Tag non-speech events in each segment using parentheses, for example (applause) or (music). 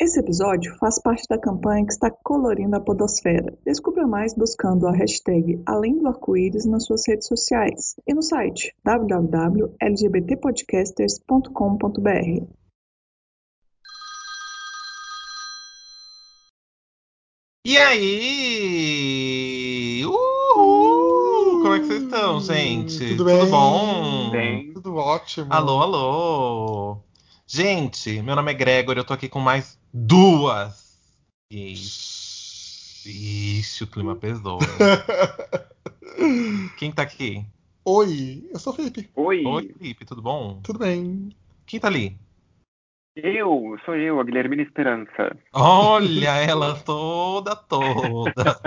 Esse episódio faz parte da campanha que está colorindo a podosfera. Descubra mais buscando a hashtag Além do Arco-Íris nas suas redes sociais e no site www.lgbtpodcasters.com.br. E aí? Uhul! Como é que vocês estão, gente? Tudo bem? bom? Bem. Tudo ótimo. Alô, alô! Gente, meu nome é Gregor, eu tô aqui com mais duas gays. Ixi, o clima pesou. (laughs) Quem tá aqui? Oi, eu sou o Felipe. Oi, Oi, Felipe, tudo bom? Tudo bem? Quem tá ali? eu, sou eu, a Guilhermina Esperança. Olha (laughs) ela toda, toda.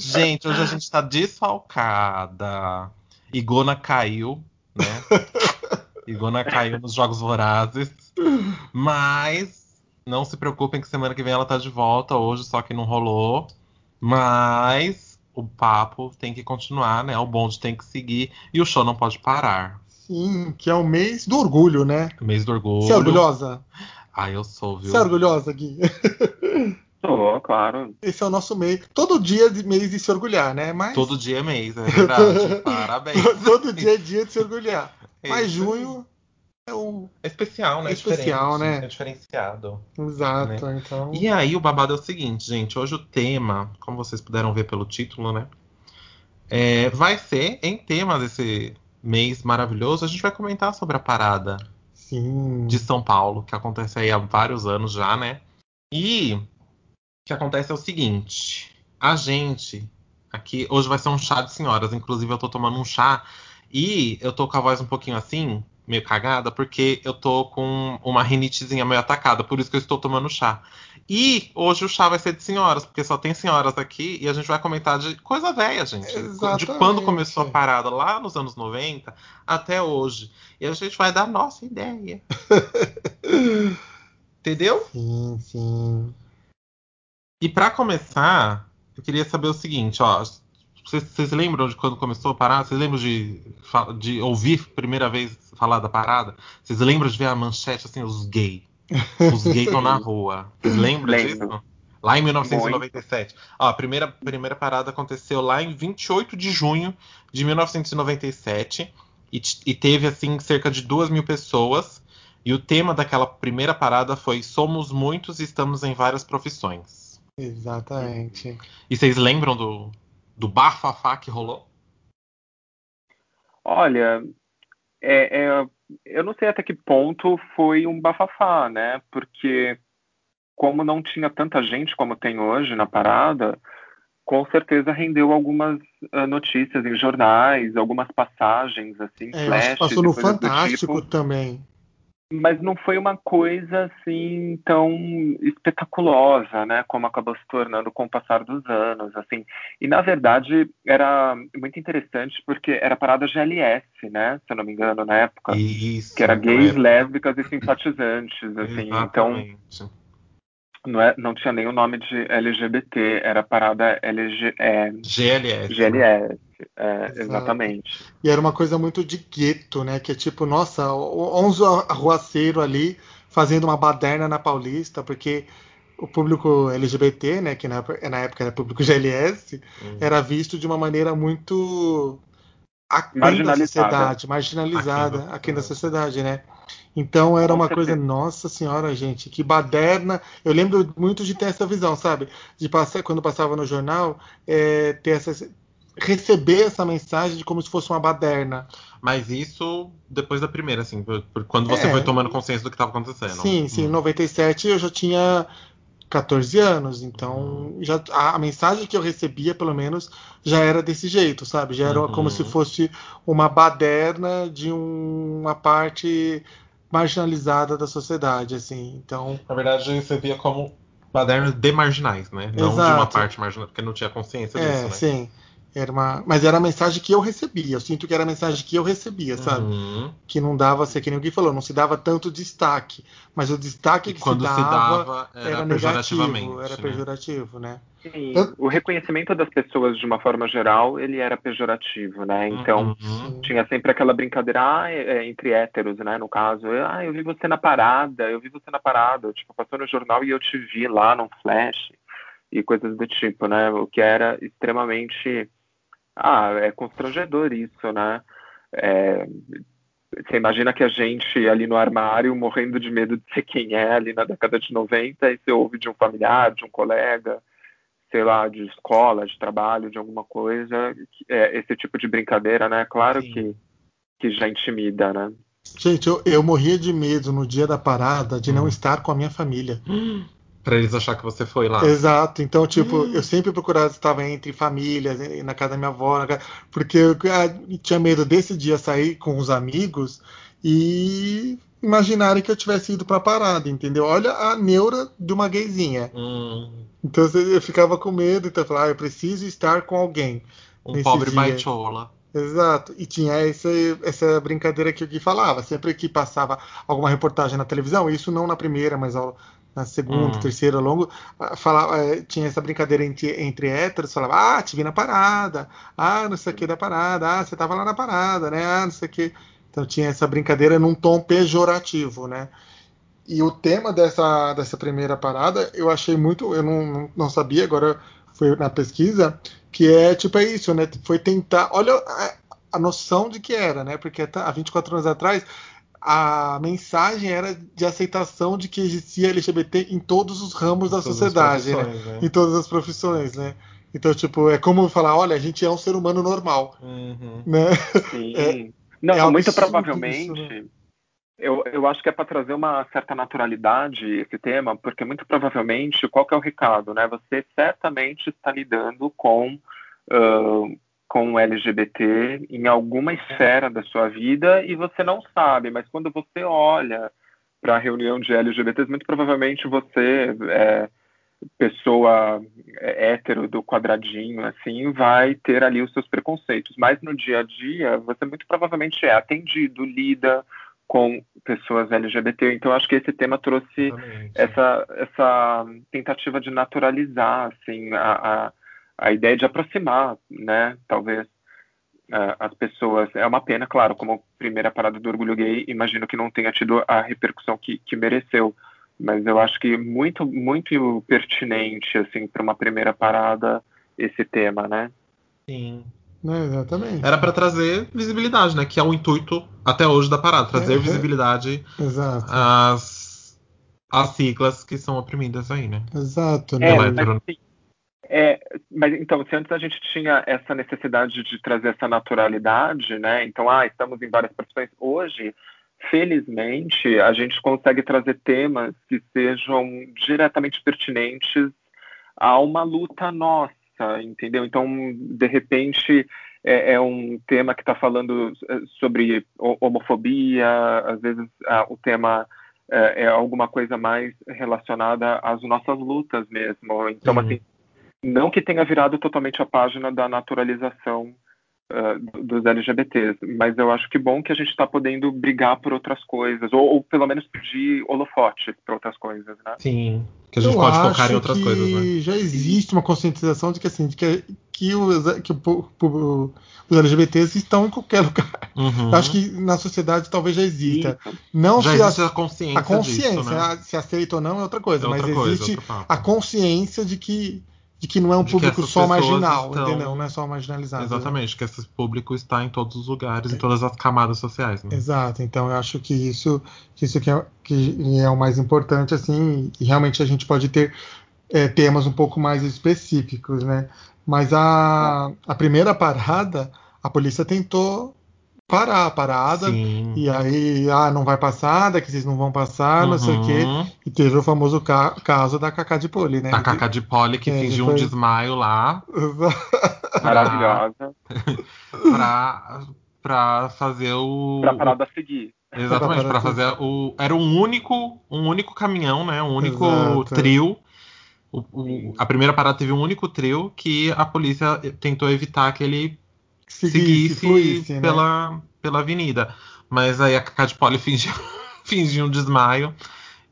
Gente, hoje a gente tá desfalcada. Igona caiu, né? (laughs) Igona caiu nos Jogos Vorazes. Mas não se preocupem que semana que vem ela tá de volta. Hoje só que não rolou. Mas o papo tem que continuar, né? O bonde tem que seguir e o show não pode parar. Sim, que é o mês do orgulho, né? Mês do orgulho. Você é orgulhosa? Ah, eu sou, viu? Você é orgulhosa, Gui? (laughs) Sou, claro. Esse é o nosso mês. Todo dia de mês de se orgulhar, né? Mas Todo dia é mês, é (laughs) verdade. Parabéns. todo dia é dia de se orgulhar. Mas Isso. junho é o É especial, né? É especial, né? É diferenciado. exato, então. E aí, o babado é o seguinte, gente. Hoje o tema, como vocês puderam ver pelo título, né? é, vai ser em tema desse mês maravilhoso. A gente vai comentar sobre a parada Sim. de São Paulo, que acontece aí há vários anos já, né? E o que acontece é o seguinte: a gente aqui hoje vai ser um chá de senhoras. Inclusive, eu tô tomando um chá e eu tô com a voz um pouquinho assim, meio cagada, porque eu tô com uma rinitezinha meio atacada, por isso que eu estou tomando chá. E hoje o chá vai ser de senhoras, porque só tem senhoras aqui e a gente vai comentar de coisa velha, gente. De Exatamente. quando começou a parada lá nos anos 90 até hoje. E a gente vai dar nossa ideia. (laughs) Entendeu? Sim, sim. E pra começar, eu queria saber o seguinte, ó. Vocês, vocês lembram de quando começou a parada? Vocês lembram de, de ouvir primeira vez falar da parada? Vocês lembram de ver a manchete assim, os gays? Os gays estão na rua. Vocês lembram Lembro. disso? Lá em 1997. Ó, a primeira, primeira parada aconteceu lá em 28 de junho de 1997. E, e teve, assim, cerca de duas mil pessoas. E o tema daquela primeira parada foi Somos muitos e estamos em várias profissões. Exatamente. E vocês lembram do, do bafafá que rolou? Olha, é, é, eu não sei até que ponto foi um bafafá, né? Porque como não tinha tanta gente como tem hoje na parada, com certeza rendeu algumas ah, notícias em jornais, algumas passagens, assim, É, que flashes passou no Fantástico tipo. também. Mas não foi uma coisa assim tão espetaculosa, né, como acabou se tornando com o passar dos anos, assim. E na verdade era muito interessante porque era parada GLS, né, se eu não me engano na época, Isso. que era gays, lésbicas e simpatizantes, assim. Então Exatamente. Não, é, não tinha nem o nome de LGBT, era parada LG, é, GLS. GLS, é, exatamente. E era uma coisa muito de gueto, né? Que é tipo, nossa, o- 11 arruaceiro ali fazendo uma baderna na Paulista, porque o público LGBT, né, que na, na época era público GLS, Hum. era visto de uma maneira muito aquém da sociedade, marginalizada Aquém aquém da sociedade. né? Então era Com uma coisa, nossa senhora, gente, que baderna. Eu lembro muito de ter essa visão, sabe? De passar, quando passava no jornal, é, ter essa, receber essa mensagem de como se fosse uma baderna. Mas isso depois da primeira, assim, por- por- quando você É. foi tomando consciência do que estava acontecendo. Sim, sim, em Hum. 97 eu já tinha 14 anos, então já a, a mensagem que eu recebia, pelo menos, já era desse jeito, sabe? Já era Uhum. como se fosse uma baderna de um- uma parte marginalizada da sociedade, assim. Então, Na verdade, você via como badernas de marginais, né? Não de uma Exato. parte marginal, porque não tinha consciência é, disso, né? sim. Era uma, mas era a mensagem que eu recebia. Eu sinto que era a mensagem que eu recebia, sabe? Uhum. Que não dava, sei que nem o Gui falou, não se dava tanto destaque. Mas o destaque E que quando se se dava, dava era, era negativo, pejorativamente. era né? pejorativo, né? Sim, Eu- o reconhecimento das pessoas de uma forma geral, ele era pejorativo, né? Então, Uhum. tinha sempre aquela brincadeira ah, é, é, entre héteros, né? No caso, ah, eu vi você na parada, eu vi você na parada, tipo, passou no jornal e eu te vi lá num flash e coisas do tipo, né? O que era extremamente, ah, é constrangedor isso, né? É, você imagina que a gente ali no armário morrendo de medo de ser quem é ali na década de 90 e você ouve de um familiar, de um colega, sei lá, de escola, de trabalho, de alguma coisa, é, esse tipo de brincadeira, né? Claro Sim. que, que já intimida, né? Gente, eu, eu morria de medo no dia da parada de não Hum. estar com a minha família. (gasps) Pra eles achar que você foi lá. Exato. Então, tipo, eu sempre procurava estar entre famílias, na casa da minha avó, na casa- porque eu ah, tinha medo desse dia sair com os amigos e imaginarem que eu tivesse ido pra parada, entendeu? Olha a neura de uma gayzinha. Hum, Então eu ficava com medo, então eu falava, ah, eu preciso estar com alguém. um Nesse pobre dia. baitola. Exato. E tinha essa, essa brincadeira que o Gui falava. Sempre que passava alguma reportagem na televisão, isso não na primeira, mas ao- na segunda, Hum. terceira, longo, ah, falava, eh, tinha essa brincadeira entre, entre héteros, falava, ah, te vi na parada, ah, não sei o que da parada, ah, você tava lá na parada, né? Ah, não sei o que. Então tinha essa brincadeira num tom pejorativo, né? E o tema dessa, dessa primeira parada eu achei muito. Eu não, não, sabia, agora foi na pesquisa, que é tipo é isso, né? Foi tentar. Olha a, a noção de que era, né? Porque há 24 anos atrás a mensagem era de aceitação de que existia LGBT em todos os ramos da sociedade, né? né? Em todas as profissões, né? Então, tipo, é como falar, olha, a gente é um ser humano normal, Uhum. né? Sim. (laughs) É- não, é muito provavelmente. isso, né? Eu, eu acho que é para trazer uma certa naturalidade esse tema, porque muito provavelmente, qual que é o recado, né? Você certamente está lidando com, ah, com o LGBT em alguma esfera da sua vida e você não sabe, mas quando você olha para a reunião de LGBTs, muito provavelmente você, é, pessoa é, hétero do quadradinho, assim, vai ter ali os seus preconceitos. Mas no dia a dia, você muito provavelmente é atendido, lida com pessoas LGBT. Então, acho que esse tema trouxe Exatamente. essa, essa tentativa de naturalizar, assim, a, a, a ideia de aproximar, né, talvez, ah, as pessoas. É uma pena, claro, como primeira parada do orgulho gay, imagino que não tenha tido a repercussão que, que mereceu. Mas eu acho que muito, muito pertinente, assim, para uma primeira parada esse tema, né? Sim. Né, Exatamente. Era pra trazer visibilidade, né? Que é o intuito até hoje da parada, trazer É, é. visibilidade Exato. às, às siglas que são oprimidas aí, né? Exato, né? É, Ela mas, entrou no- assim, é, mas então, se antes a gente tinha essa necessidade de trazer essa naturalidade, né? Então, ah, estamos em várias profissões. Hoje, felizmente, a gente consegue trazer temas que sejam diretamente pertinentes a uma luta nossa, entendeu? Então, de repente, é, é um tema que está falando eh, sobre ho- homofobia, às vezes ah, o tema é, é alguma coisa mais relacionada às nossas lutas mesmo. Então, Sim. assim, não que tenha virado totalmente a página da naturalização ah, dos LGBTs, mas eu acho que bom que a gente está podendo brigar por outras coisas, ou, ou pelo menos pedir holofotes para outras coisas, né? Sim. Que a gente Eu pode focar em outras que coisas, né? já existe uma conscientização de que assim, de que, que, os, que o po- os LGBTs estão em qualquer (laughs) lugar. Uhum. Acho que na sociedade talvez já exista. Não Já se existe a, a consciência, a consciência, disso, né? se aceita ou não é outra coisa, É outra mas coisa, existe a consciência de que de que não é um De público só marginal, estão- entendeu? Não é só marginalizado. Exatamente, que esse público está em todos os lugares, em todas as camadas sociais. Né? Exato, então eu acho que isso, que isso que é, que é o mais importante, assim, e realmente a gente pode ter é, temas um pouco mais específicos, né? Mas a, a primeira parada, a polícia tentou parar a parada, Sim. e aí, ah, não vai passar, daqui vocês não vão passar, não sei o quê. Uhum. E teve o famoso ca- caso da Cacá de Poli, né? Da Cacá de Poli que É, fingiu foi- um desmaio lá (laughs) Maravilhosa. (laughs) pra, pra fazer o. Para parada a seguir. Exatamente, Pra pra parar fazer o. Era um único, um único caminhão, né? Um único Exato, trio o- o- a primeira parada teve um único trio que a polícia tentou evitar que ele Seguisse, seguisse fluísse, né? pela, pela avenida. Mas aí a Cacá de Poli (laughs) fingiu, fingiu um desmaio.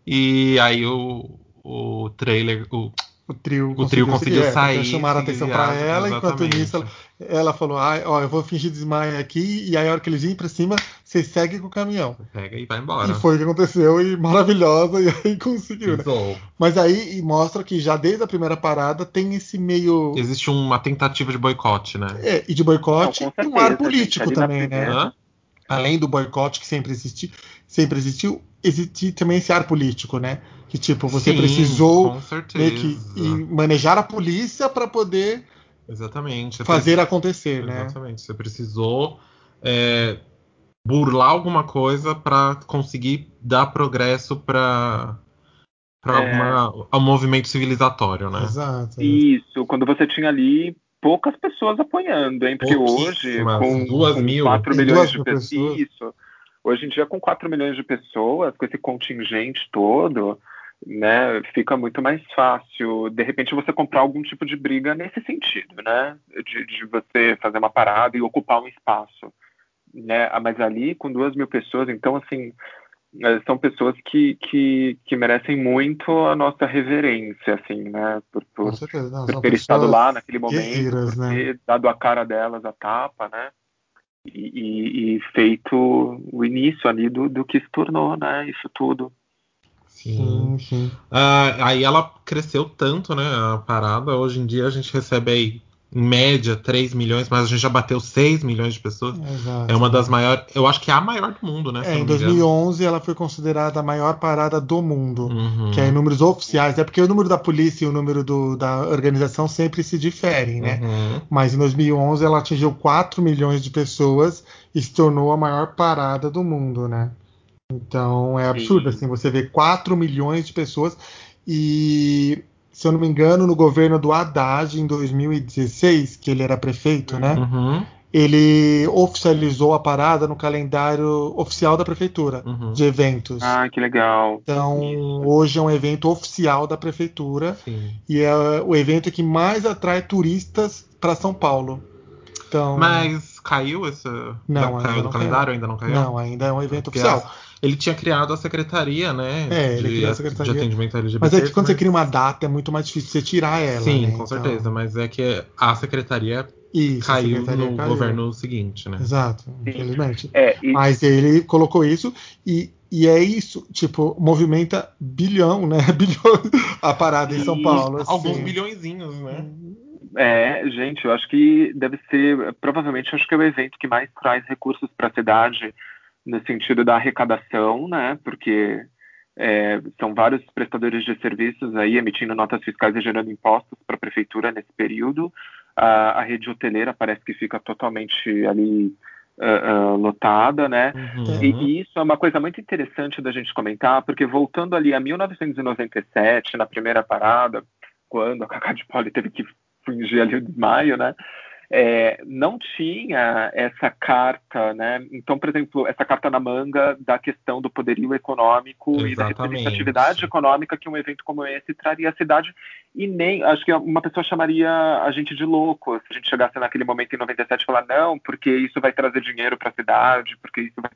E aí o, o trailer. O, O trio o trio conseguiu é, porque sair. Chamaram a atenção desviar, ela, enquanto nisso ela, ela falou: ah, ó, eu vou fingir desmaio aqui, e aí a hora que eles virem pra cima, você segue com o caminhão. Pega e vai embora. E foi o que aconteceu, e maravilhosa, (laughs) e aí conseguiu, né? Mas aí e mostra que já desde a primeira parada tem esse meio. Existe uma tentativa de boicote, né? É, e de boicote Não, com e um ar certeza, político também, né? Hã? Além do boicote que sempre existiu, sempre existiu, existe também esse ar político, né? Que tipo, você Sim, precisou meio que manejar a polícia para poder Exatamente. Você fazer acontecer, precisa- né? Exatamente. Você precisou é, burlar alguma coisa para conseguir dar progresso para para É. ao movimento civilizatório, né? Exato. Isso, quando você tinha ali poucas pessoas apoiando, hein? Porque hoje, com, duas com mil. 4 Tem milhões duas de mil pessoas, pessoas. isso. Hoje em dia, com 4 milhões de pessoas, com esse contingente todo, né, fica muito mais fácil, de repente, você comprar algum tipo de briga nesse sentido, né? De, de você fazer uma parada e ocupar um espaço. Né? Ah, Mas ali, com duas mil pessoas, então, assim, eh, são pessoas que, que, que merecem muito a nossa reverência, assim, né? Por, por. Não, por ter estado lá naquele momento, guerreiras, por né? ter dado a cara delas a tapa, né? E, e- e feito o início ali do, do que se tornou, né? Isso tudo. Sim, sim. Ah, aí ela cresceu tanto, né? A parada. Hoje em dia a gente recebe aí, em média, 3 milhões, mas a gente já bateu 6 milhões de pessoas. Exato. É uma das maiores. Eu acho que é a maior do mundo, né? É, em não me engano. 2011 ela foi considerada a maior parada do mundo. Uhum. Que é em números oficiais. É porque o número da polícia e o número do- da organização sempre se diferem, né? Uhum. Mas em 2011 ela atingiu 4 milhões de pessoas e se tornou a maior parada do mundo, né? Então é absurdo, Sim. assim, você vê 4 milhões de pessoas e, se eu não me engano, no governo do Haddad, em 2016, que ele era prefeito, né? Uhum. Ele oficializou a parada no calendário oficial da prefeitura Uhum. de eventos. Ah, que legal. Então, isso. hoje é um evento oficial da prefeitura Sim. e é o evento que mais atrai turistas para São Paulo. Então, Mas caiu esse. Não, caiu do não calendário? caiu. Ainda não caiu? não, ainda é um evento Porque oficial. Ele tinha criado a secretaria, né? É, ele de, criou a secretaria. de atendimento LGBT. Mas é que quando você cria uma data é muito mais difícil você tirar ela. Sim, né? com Então, certeza. Mas é que a secretaria Isso, a caiu secretaria no caiu. governo seguinte, né? Exato, infelizmente. É, e, Mas ele colocou isso e, e é isso, tipo, movimenta bilhão, né? (laughs) Bilhão a parada em São E Paulo. assim. Alguns bilhõezinhos, né? É, gente, eu acho que deve ser, provavelmente, acho que é o evento que mais traz recursos para a cidade no sentido da arrecadação, né? Porque é, são vários prestadores de serviços aí emitindo notas fiscais e gerando impostos para a prefeitura nesse período. A, a rede hoteleira parece que fica totalmente ali ah, ah, lotada, né? Uhum. E, e isso é uma coisa muito interessante da gente comentar, porque voltando ali a 1997, na primeira parada, quando a Cacá de Poli teve que fingir ali o desmaio, né? É, não tinha essa carta, né? Então, por exemplo, essa carta na manga da questão do poderio econômico e da Exatamente. representatividade econômica que um evento como esse traria à cidade e nem, acho que uma pessoa chamaria a gente de louco se a gente chegasse naquele momento em 97 e falar não, porque isso vai trazer dinheiro para a cidade, porque isso vai,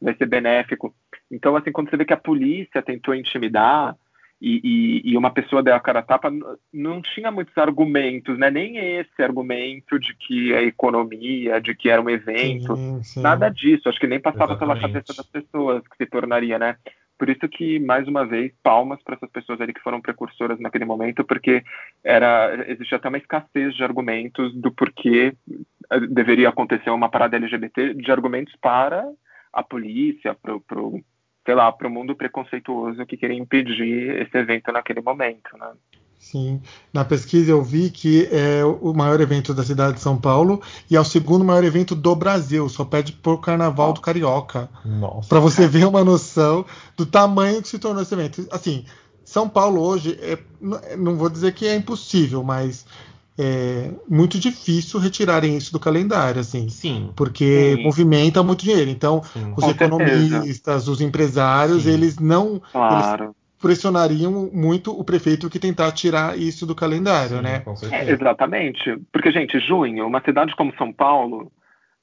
vai ser benéfico. Então, assim, quando você vê que a polícia tentou intimidar e, e, e uma pessoa deu a cara a tapa, não tinha muitos argumentos, né? Nem esse argumento de que é economia, de que era um evento, Sim, sim. nada disso. Acho que nem passava pela Exatamente. cabeça das pessoas que se tornaria, né? Por isso que, mais uma vez, palmas para essas pessoas ali que foram precursoras naquele momento, porque era existia até uma escassez de argumentos do porquê eh, deveria acontecer uma parada LGBT, de argumentos para a polícia, pro, sei lá, para o mundo preconceituoso que queria impedir esse evento naquele momento, né? Sim. Na pesquisa eu vi que é o maior evento da cidade de São Paulo e é o segundo maior evento do Brasil, só pede por Carnaval do Carioca. Nossa. Para você ver uma noção do tamanho que se tornou esse evento. Assim, São Paulo hoje, é, não vou dizer que é impossível, mas é muito difícil retirarem isso do calendário, assim, Sim. porque Sim. movimenta muito dinheiro. Então, sim. os Com certeza. economistas, os empresários, Sim. eles não Claro. pressionariam muito o prefeito que tentar tirar isso do calendário, Sim, né? É, certeza. exatamente. Porque, gente, junho, uma cidade como São Paulo,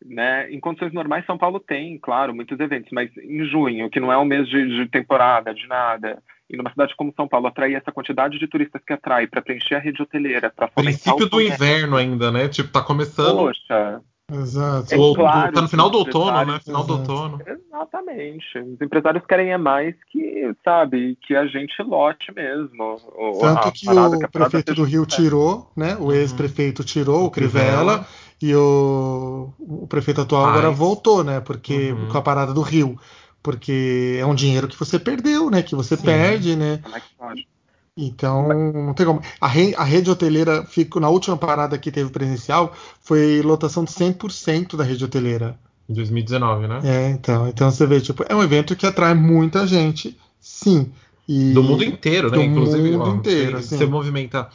né, em condições normais, São Paulo tem, claro, muitos eventos, mas em junho, que não é um mês de, de temporada, de nada, e numa cidade como São Paulo, atrair essa quantidade de turistas que atrai para preencher a rede hoteleira, para fomentar Princípio o do inverno ainda, né? Tipo, tá começando. Poxa, Exato. É ou- claro tá no final do outono, né? Final do Exato. outono. exatamente. Os empresários querem é mais que, sabe, que a gente lote mesmo. o- Tanto a que o que prefeito do Rio tirou, né? O Uhum. ex-prefeito tirou, O o Crivella, Crivella. e o, o prefeito atual agora voltou, né? Porque Uhum. com a parada do Rio. Porque é um dinheiro que você perdeu, né? Que você Sim. perde, né? Como é que pode? Então, não tem como. A, re- a rede hoteleira ficou na última parada que teve presencial, foi lotação de 100% da rede hoteleira. Em 2019, né? É, então, então você vê, tipo, é um evento que atrai muita gente, sim. E Do mundo inteiro, né? do Inclusive, mundo ó, inteiro, você, sim. você movimenta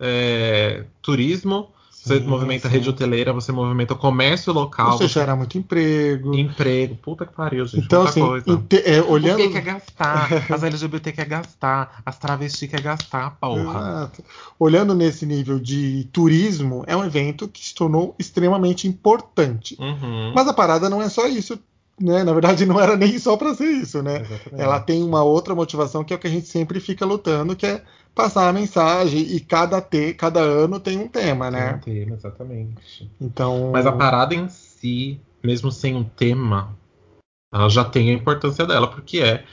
é, turismo, você Sim, movimenta sim. rede hoteleira, você movimenta o comércio local, Você você- gera muito emprego. emprego. Puta que pariu, gente. Então, assim, inte- é, olhando. O gay quer gastar, as LGBT quer gastar, as travestis quer gastar, porra. Exato. Olhando nesse nível de turismo, é um evento que se tornou extremamente importante. Uhum. Mas a parada não é só isso, né? Na verdade, (laughs) não era nem só para ser isso, né? Exatamente. Ela tem uma outra motivação que é o que a gente sempre fica lutando, que é passar a mensagem e cada te, cada ano tem um tema, Tem um né? tema, exatamente. Então, Mas a parada em si, mesmo sem um tema, ela já tem a importância dela, porque é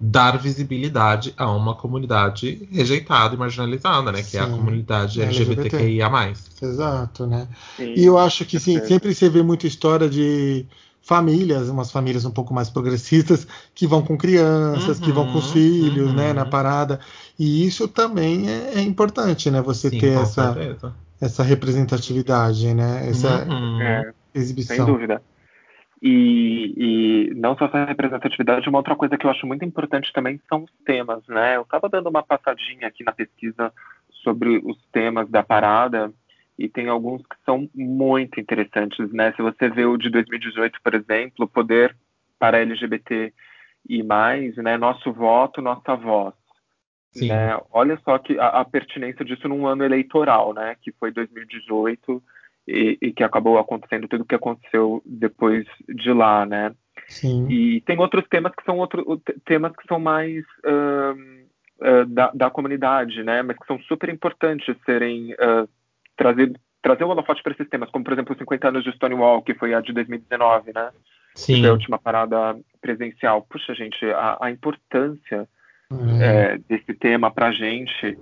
dar visibilidade a uma comunidade rejeitada e marginalizada, né? Que é a Sim, comunidade LGBT. LGBTQIA. exato, né? Sim, E eu acho que sim, sempre você vê muita história de famílias, umas famílias um pouco mais progressistas, que vão com crianças, que vão com os Uhum, filhos, uhum. né, na parada. E isso também é, é importante, né? Você Sim, ter essa, certeza. essa representatividade, né? Essa Uhum. É, sem exibição. dúvida. E, e não só essa representatividade, uma outra coisa que eu acho muito importante também são os temas, né? Eu estava dando uma passadinha aqui na pesquisa sobre os temas da parada e tem alguns que são muito interessantes, né? Se você vê o de 2018, por exemplo, poder para LGBT e mais, né? Nosso voto, nossa voz. Sim. Né? Olha só que a, a pertinência disso num ano eleitoral, né? Que foi 2018 e, e que acabou acontecendo tudo o que aconteceu depois de lá, né? Sim. E tem outros temas que são outros temas que são mais ahn, ah, da, da comunidade, né? Mas que são super importantes serem ah, trazidos trazer o holofote para esses temas, como por exemplo os 50 anos de Stonewall, que foi a de 2019, né? Que Sim. foi a última parada presencial. Puxa, gente, a, a importância É. é, desse tema para a gente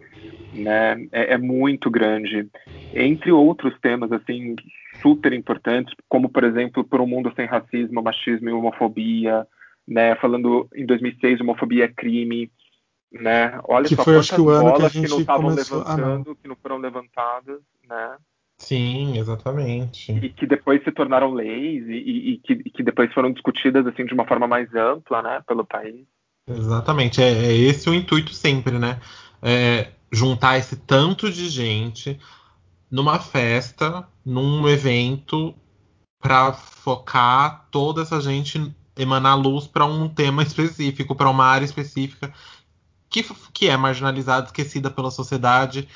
né, é, é muito grande. Entre outros temas assim super importantes, como por exemplo, por um mundo sem racismo, machismo e homofobia, né, falando em 2006 homofobia é crime, né? Olha Que só foi, quantas acho que, o ano que a bolas que, gente não estavam começou- ah, não. levantando, que não foram levantadas, né? Sim, exatamente. E que depois se tornaram leis e, e- e que, e que depois foram discutidas assim de uma forma mais ampla, né, pelo país. Exatamente, é, é esse o intuito sempre, né? É juntar esse tanto de gente numa festa, num evento, para focar toda essa gente, emanar luz para um tema específico, para uma área específica que, que é marginalizada, esquecida pela sociedade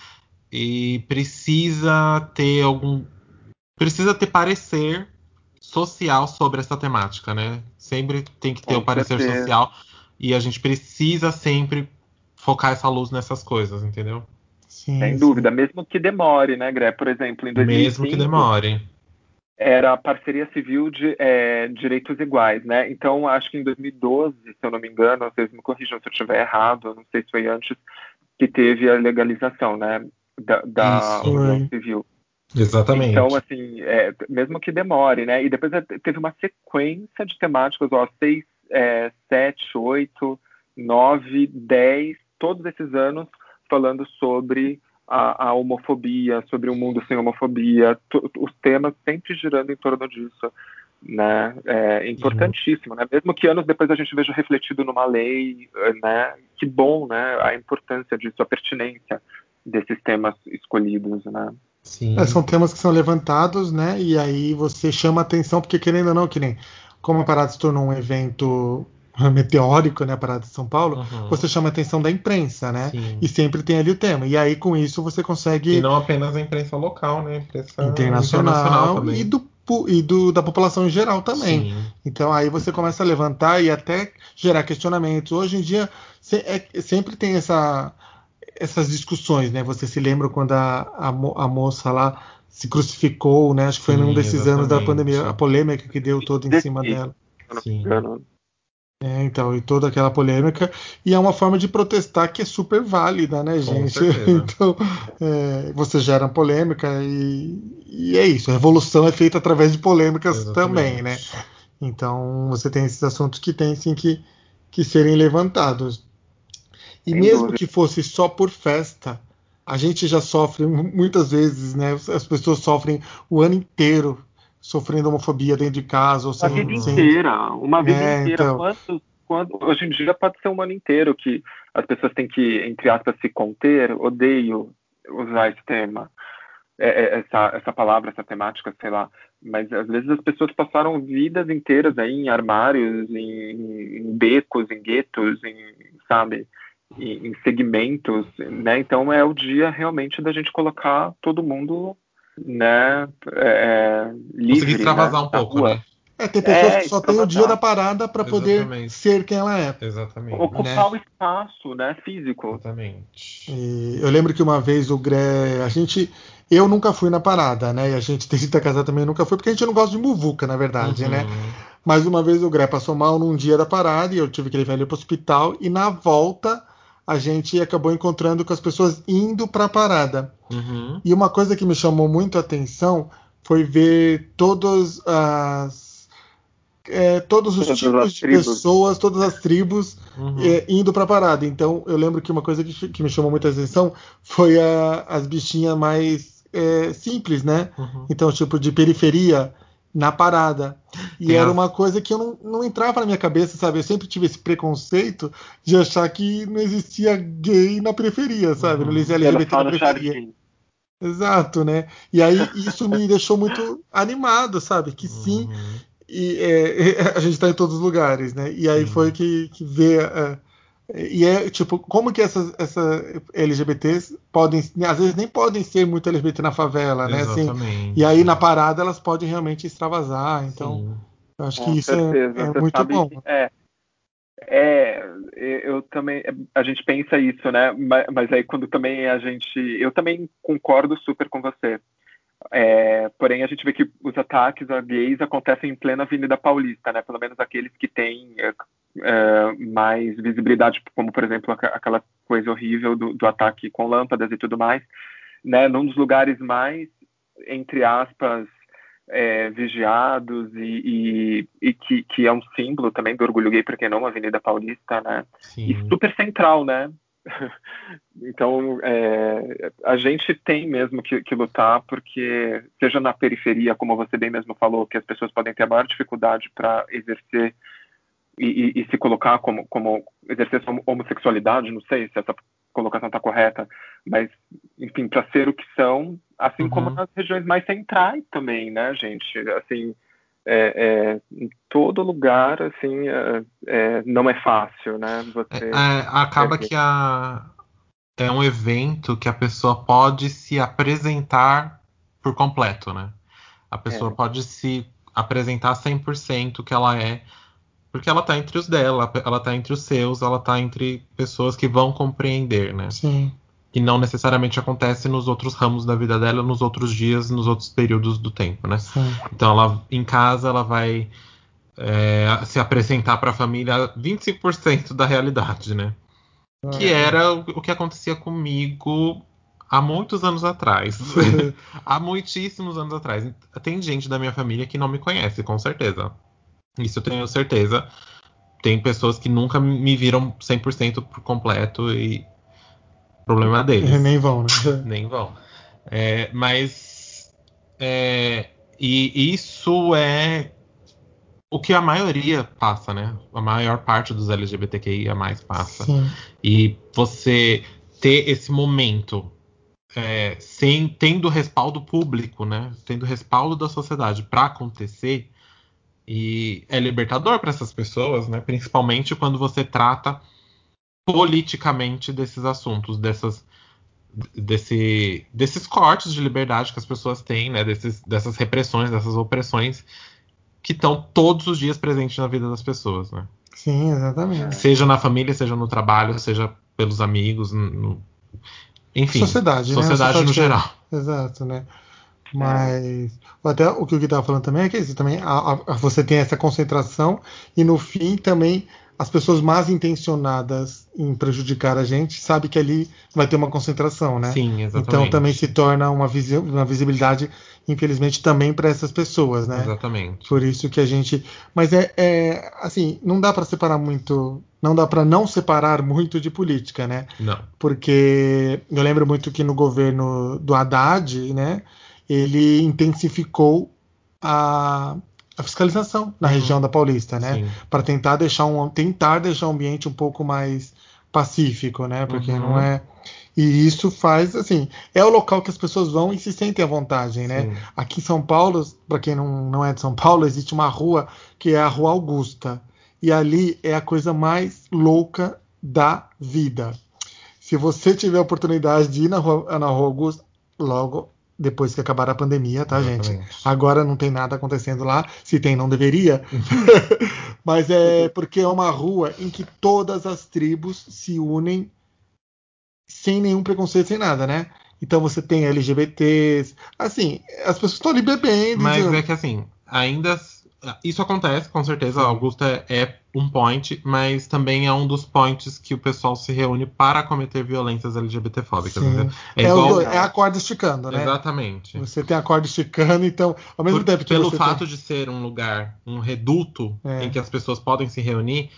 e precisa ter algum. Precisa ter parecer social sobre essa temática, né? Sempre tem que ter o parecer certeza. social e a gente precisa sempre focar essa luz nessas coisas, entendeu? Sim, Sem sim. dúvida, mesmo que demore, né, Gré? Por exemplo, em 2005 Mesmo que demore. Era a parceria civil de é, direitos iguais, né? Então, acho que em 2012, se eu não me engano, vocês me corrijam se eu estiver errado, não sei se foi antes, que teve a legalização, né, da, da Isso. união Foi. civil. Exatamente. Então, assim, é, mesmo que demore, né? E depois é, teve uma sequência de temáticas, ó, 6, é, 7, 8, 9, 10, todos esses anos falando sobre a, a homofobia, sobre um mundo sem homofobia, os temas sempre girando em torno disso, né? É importantíssimo, né? Mesmo que anos depois a gente veja refletido numa lei, né? Que bom, né? A importância disso, a pertinência desses temas escolhidos, né? Sim. É, são temas que são levantados, né? E aí você chama atenção, porque querendo ou não, que nem como a parada se tornou um evento (laughs) meteórico, né, a parada de São Paulo, Uhum. você chama a atenção da imprensa, né? Sim. E sempre tem ali o tema. E aí, com isso, você consegue E não apenas a imprensa local, né? A imprensa internacional, também. e, do, e do- da população em geral também. Sim. Então aí você começa a levantar e até gerar questionamentos. Hoje em dia se- é- sempre tem essa, essas discussões, né? Você se lembra quando a, a, mo- a moça lá se crucificou, né? Acho que foi Sim, num desses anos da exatamente. pandemia, a polêmica que deu toda em cima dela. Sim. É, então, e toda aquela polêmica. E é uma forma de protestar que é super válida, né, gente? (laughs) Então, é, você gera polêmica e, e é isso. A revolução é feita através de polêmicas Exatamente. também, né? Então, você tem esses assuntos que tem sim que, que serem levantados. E Sem mesmo dúvida. que fosse só por festa, a gente já sofre mu- muitas vezes, né? As pessoas sofrem o ano inteiro sofrendo homofobia dentro de casa ou Uma sem, vida sem- inteira, uma vida É, inteira. então. Quantos- quando- hoje em dia pode ser um ano inteiro que as pessoas têm que, entre aspas, se conter. Odeio usar esse tema, é, é, essa, essa palavra, essa temática, sei lá. Mas às vezes as pessoas passaram vidas inteiras aí em armários, em, em becos, em guetos, em, sabe, em, em segmentos, né? Então é o dia realmente da gente colocar todo mundo, né, é, livre, Conseguir extravasar né, um pouco, né? É, tem pessoas É, que só têm o dia da parada para poder ser quem ela é. Exatamente. ocupar né? o espaço, né, físico. Exatamente. E eu lembro que uma vez o Gré, a gente, eu nunca fui na parada, né? E a gente (laughs) tem que casar também nunca foi porque a gente não gosta de muvuca, na verdade, né? Uhum. Mas uma vez o Gré passou mal num dia da parada e eu tive que levar ele para o hospital e na volta a gente acabou encontrando com as pessoas indo para a parada. Uhum. E uma coisa que me chamou muito a atenção foi ver todas as é, todos os Todas tipos de tribos. pessoas, todas as tribos Uhum. é, indo pra parada. Então, eu lembro que uma coisa que, que me chamou muita atenção foi a- as bichinhas mais é, simples, né? Uhum. Então, tipo, de periferia na parada. E Tem era uma coisa que eu não, não entrava na minha cabeça, sabe? Eu sempre tive esse preconceito de achar que não existia gay na periferia, sabe? Não Uhum. existia Era LGBT na periferia. Exato, né? E aí isso me deixou muito animado, sabe? Que sim, Uhum. e é, (laughs) a gente está em todos os lugares, né? E aí Sim. foi que, que vê. É, e é tipo, como que essas, essa LGBTs podem, às vezes nem podem ser muito LGBT na favela, né? Assim, Exatamente. e aí na parada elas podem realmente extravasar. Então, Sim. eu acho Com que isso é, certeza. é Você muito bom. que- é, é, eu também, a gente pensa isso, né? Mas, mas aí quando também a gente, eu também concordo super com você. É, porém, a gente vê que os ataques a gays acontecem em plena Avenida Paulista, né? Pelo menos aqueles que têm é, é, mais visibilidade, como por exemplo aquela coisa horrível do, do ataque com lâmpadas e tudo mais, né? Num dos lugares mais, entre aspas, é, vigiados e, e, e que, que é um símbolo também do orgulho gay, porque não, a Avenida Paulista, né? E Sim. super central, né? (laughs) então, é, a gente tem mesmo que, que lutar, porque, seja na periferia, como você bem mesmo falou, que as pessoas podem ter a maior dificuldade para exercer e, e- e se colocar como, como exercer sua homossexualidade, não sei se essa colocação está correta, mas, enfim, para ser o que são, assim Uhum. como nas regiões mais centrais também, né, gente? Assim, é, é, em todo lugar, assim, é, é, não é fácil, né? Você É, acaba erguer. que a... é um evento que a pessoa pode se apresentar por completo, né? A pessoa É. pode se apresentar 100% que ela é, porque ela tá entre os dela, ela tá entre os seus, ela tá entre pessoas que vão compreender, né? Sim. Que não necessariamente acontece nos outros ramos da vida dela, nos outros dias, nos outros períodos do tempo, né? sim. Então, ela, em casa, ela vai é, se apresentar para a família 25% da realidade, né? Que É. era o, o que acontecia comigo há muitos anos atrás. (laughs) há muitíssimos anos atrás. Tem gente da minha família que não me conhece, com certeza. Isso eu tenho certeza. Tem pessoas que nunca me viram 100% por completo e problema deles Nem vão, né? (laughs) nem vão. É, mas é, e isso é o que a maioria passa, né? A maior parte dos LGBTQIA passa. Sim. E você ter esse momento é, sem tendo respaldo público, né? Tendo respaldo da sociedade para acontecer, E é libertador para essas pessoas, né? Principalmente quando você trata politicamente desses assuntos, dessas, desse, desses cortes de liberdade que as pessoas têm, né? Desses, dessas repressões, dessas opressões que estão todos os dias presentes na vida das pessoas, né? Sim, exatamente. Seja na família, seja no trabalho, seja pelos amigos, no... enfim. Sociedade, sociedade, né? Sociedade no geral. Exato, né? Mas até o que o Gui estava falando também é que isso, também a, a, você tem essa concentração e no fim também as pessoas mais intencionadas em prejudicar a gente sabe que ali vai ter uma concentração, né? Sim, exatamente. Então também se torna uma, visi uma visibilidade, infelizmente, também para essas pessoas, né? Exatamente. Por isso que a gente. Mas é, é assim, não dá para separar muito. Não dá para não separar muito de política, né? Não. Porque eu lembro muito que no governo do Haddad, né? Ele intensificou a, a fiscalização na uhum. região da Paulista, né? Para tentar deixar um tentar deixar o ambiente um pouco mais pacífico, né? Porque uhum. não é e isso faz assim é o local que as pessoas vão e se sentem à vontade, né? Sim. Aqui em São Paulo, para quem não, não é de São Paulo, existe uma rua que é a Rua Augusta e ali é a coisa mais louca da vida. Se você tiver a oportunidade de ir na Rua, na Rua Augusta, logo depois que acabar a pandemia, tá, Exatamente. gente? Agora não tem nada acontecendo lá. Se tem, não deveria. (laughs) (laughs) Mas é porque é uma rua em que todas as tribos se unem sem nenhum preconceito, sem nada, né? Então você tem LGBTs, assim, as pessoas estão ali bebendo. Mas é que assim, ainda isso acontece, com certeza. Augusta é um point, mas também é um dos points que o pessoal se reúne para cometer violências LGBTfóbicas. É, é, igual... é, a corda esticando, né? Exatamente. Você tem a corda esticando, então, ao mesmo Por, tempo que Pelo fato tem... de ser um lugar, um reduto é. em que as pessoas podem se reunir,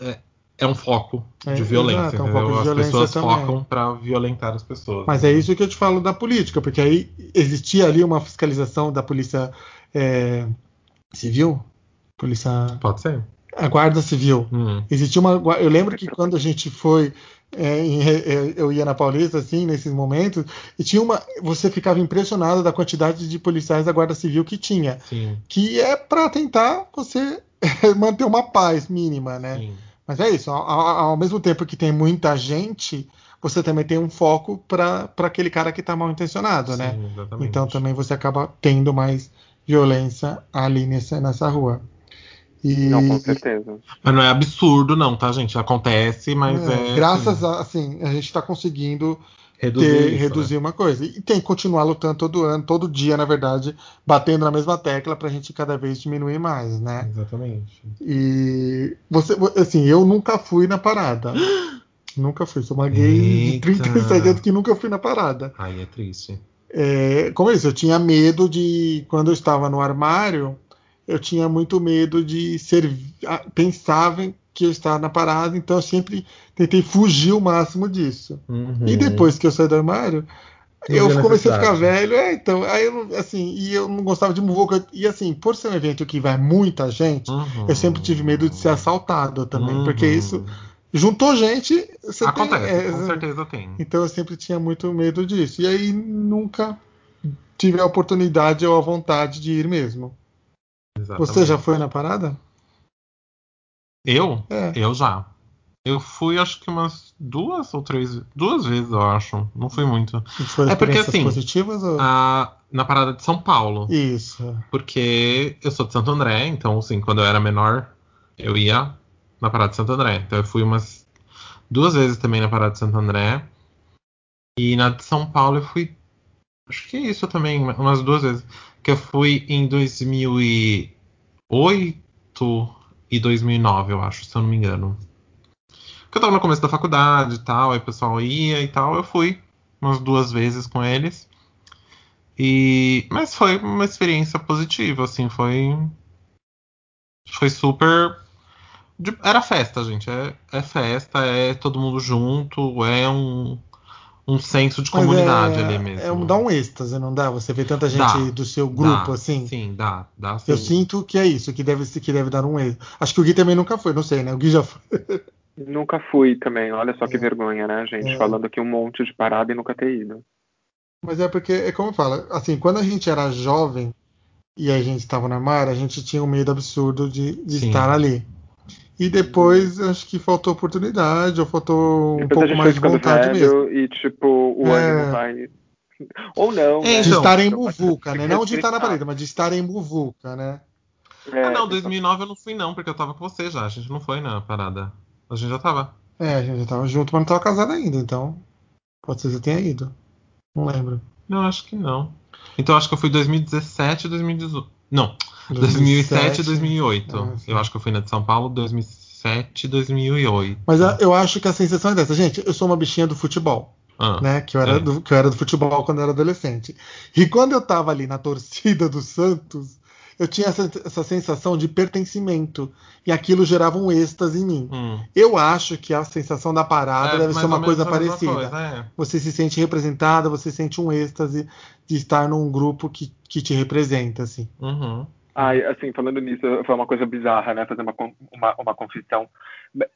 é, é um foco de é, violência. Exato, é um foco de as violência pessoas também. focam para violentar as pessoas. Mas é isso que eu te falo da política, porque aí existia ali uma fiscalização da polícia é, civil? Polícia. Pode ser. A Guarda Civil. Hum. Existia uma. Eu lembro que quando a gente foi. É, em, é, eu ia na Paulista, assim, nesses momentos, e tinha uma. Você ficava impressionado da quantidade de policiais da Guarda Civil que tinha. Sim. Que é para tentar você (laughs) manter uma paz mínima, né? Sim. Mas é isso, ao, ao, mesmo tempo que tem muita gente, você também tem um foco para aquele cara que está mal intencionado, né? Sim, né? Exatamente. Então também você acaba tendo mais violência ali nessa, nessa rua. E, não, com certeza. Mas não é absurdo, não, tá, gente? Acontece, mas é. é graças assim, a, assim, a gente está conseguindo reduzir, ter, isso, reduzir né? uma coisa. E tem que continuar lutando todo ano, todo dia, na verdade, batendo na mesma tecla para a gente cada vez diminuir mais, né? Exatamente. E você, assim, eu nunca fui na parada. (gasps) nunca fui. Sou uma gay Eita. de 37 anos que nunca fui na parada. Aí é triste. É, como eu disse, eu tinha medo de. Quando eu estava no armário, eu tinha muito medo de ser. Pensava que eu estava na parada, então eu sempre tentei fugir o máximo disso. Uhum. E depois que eu saí do armário, eu comecei a ficar velho, é, então, aí eu, assim, e eu não gostava de muvuca, e assim, por ser um evento que vai muita gente, uhum. eu sempre tive medo de ser assaltado também, uhum. porque isso juntou gente. Você Acontece, tem, é, com certeza tem. Então eu sempre tinha muito medo disso. E aí nunca tive a oportunidade ou a vontade de ir mesmo. Exatamente. Você já foi na parada? Eu? É. Eu já. Eu fui acho que umas duas ou três. Duas vezes, eu acho. Não fui muito. é porque assim. Positivas, ou... a, na parada de São Paulo. Isso. Porque eu sou de Santo André, então assim, quando eu era menor, eu ia na Parada de Santo André. Então eu fui umas duas vezes também na Parada de Santo André. E na de São Paulo eu fui. Acho que é isso também, umas duas vezes. Que eu fui em 2008 e 2009, eu acho, se eu não me engano. Porque eu tava no começo da faculdade e tal, aí o pessoal ia e tal. Eu fui umas duas vezes com eles. E mas foi uma experiência positiva, assim, foi foi super era festa, gente. É, é festa, é todo mundo junto, é um, um senso de comunidade é, ali mesmo. É, dá um êxtase, não dá? Você vê tanta gente dá, do seu grupo dá, assim. Sim, dá, dá sim. Eu sinto que é isso, que deve, que deve dar um êxtase. Acho que o Gui também nunca foi, não sei, né? O Gui já foi. (laughs) Nunca fui também. Olha só que é. vergonha, né, gente? É. Falando aqui um monte de parada e nunca ter ido. Mas é porque, é como eu falo, assim, quando a gente era jovem, e a gente estava na mar, a gente tinha um medo absurdo de, de estar ali. E depois acho que faltou oportunidade, ou faltou um pouco mais de vontade mesmo. e, tipo, o É. ânimo vai. Ou não, É, né? De então. estar em Muvuca, né? Não de estar na parede, mas de estar em Muvuca, né? É, Ah, não, 2009 eu não fui não, porque eu tava com você já. A gente não foi na parada. A gente já tava. É, a gente já tava junto, mas não tava casado ainda, então. Pode ser que você tenha ido. Não lembro. Não, acho que não. Então acho que eu fui 2017 e 2018. Não, 2007 e 2008. Ah, eu acho que eu fui na de São Paulo 2007 e 2008. Mas a- eu acho que a sensação é dessa. Gente, eu sou uma bichinha do futebol, Ah, né? Que eu era, É. do, que eu era do futebol quando eu era adolescente. E quando eu tava ali na torcida do Santos, eu tinha essa, essa sensação de pertencimento. E aquilo gerava um êxtase em mim. hum. Eu acho que a sensação da parada É, deve ser uma coisa parecida. coisa, é. Você se sente representada, você sente um êxtase de estar num grupo que, que te representa, assim. Uhum. Ai, assim, falando nisso, foi uma coisa bizarra, né? Fazer uma, uma, uma confissão.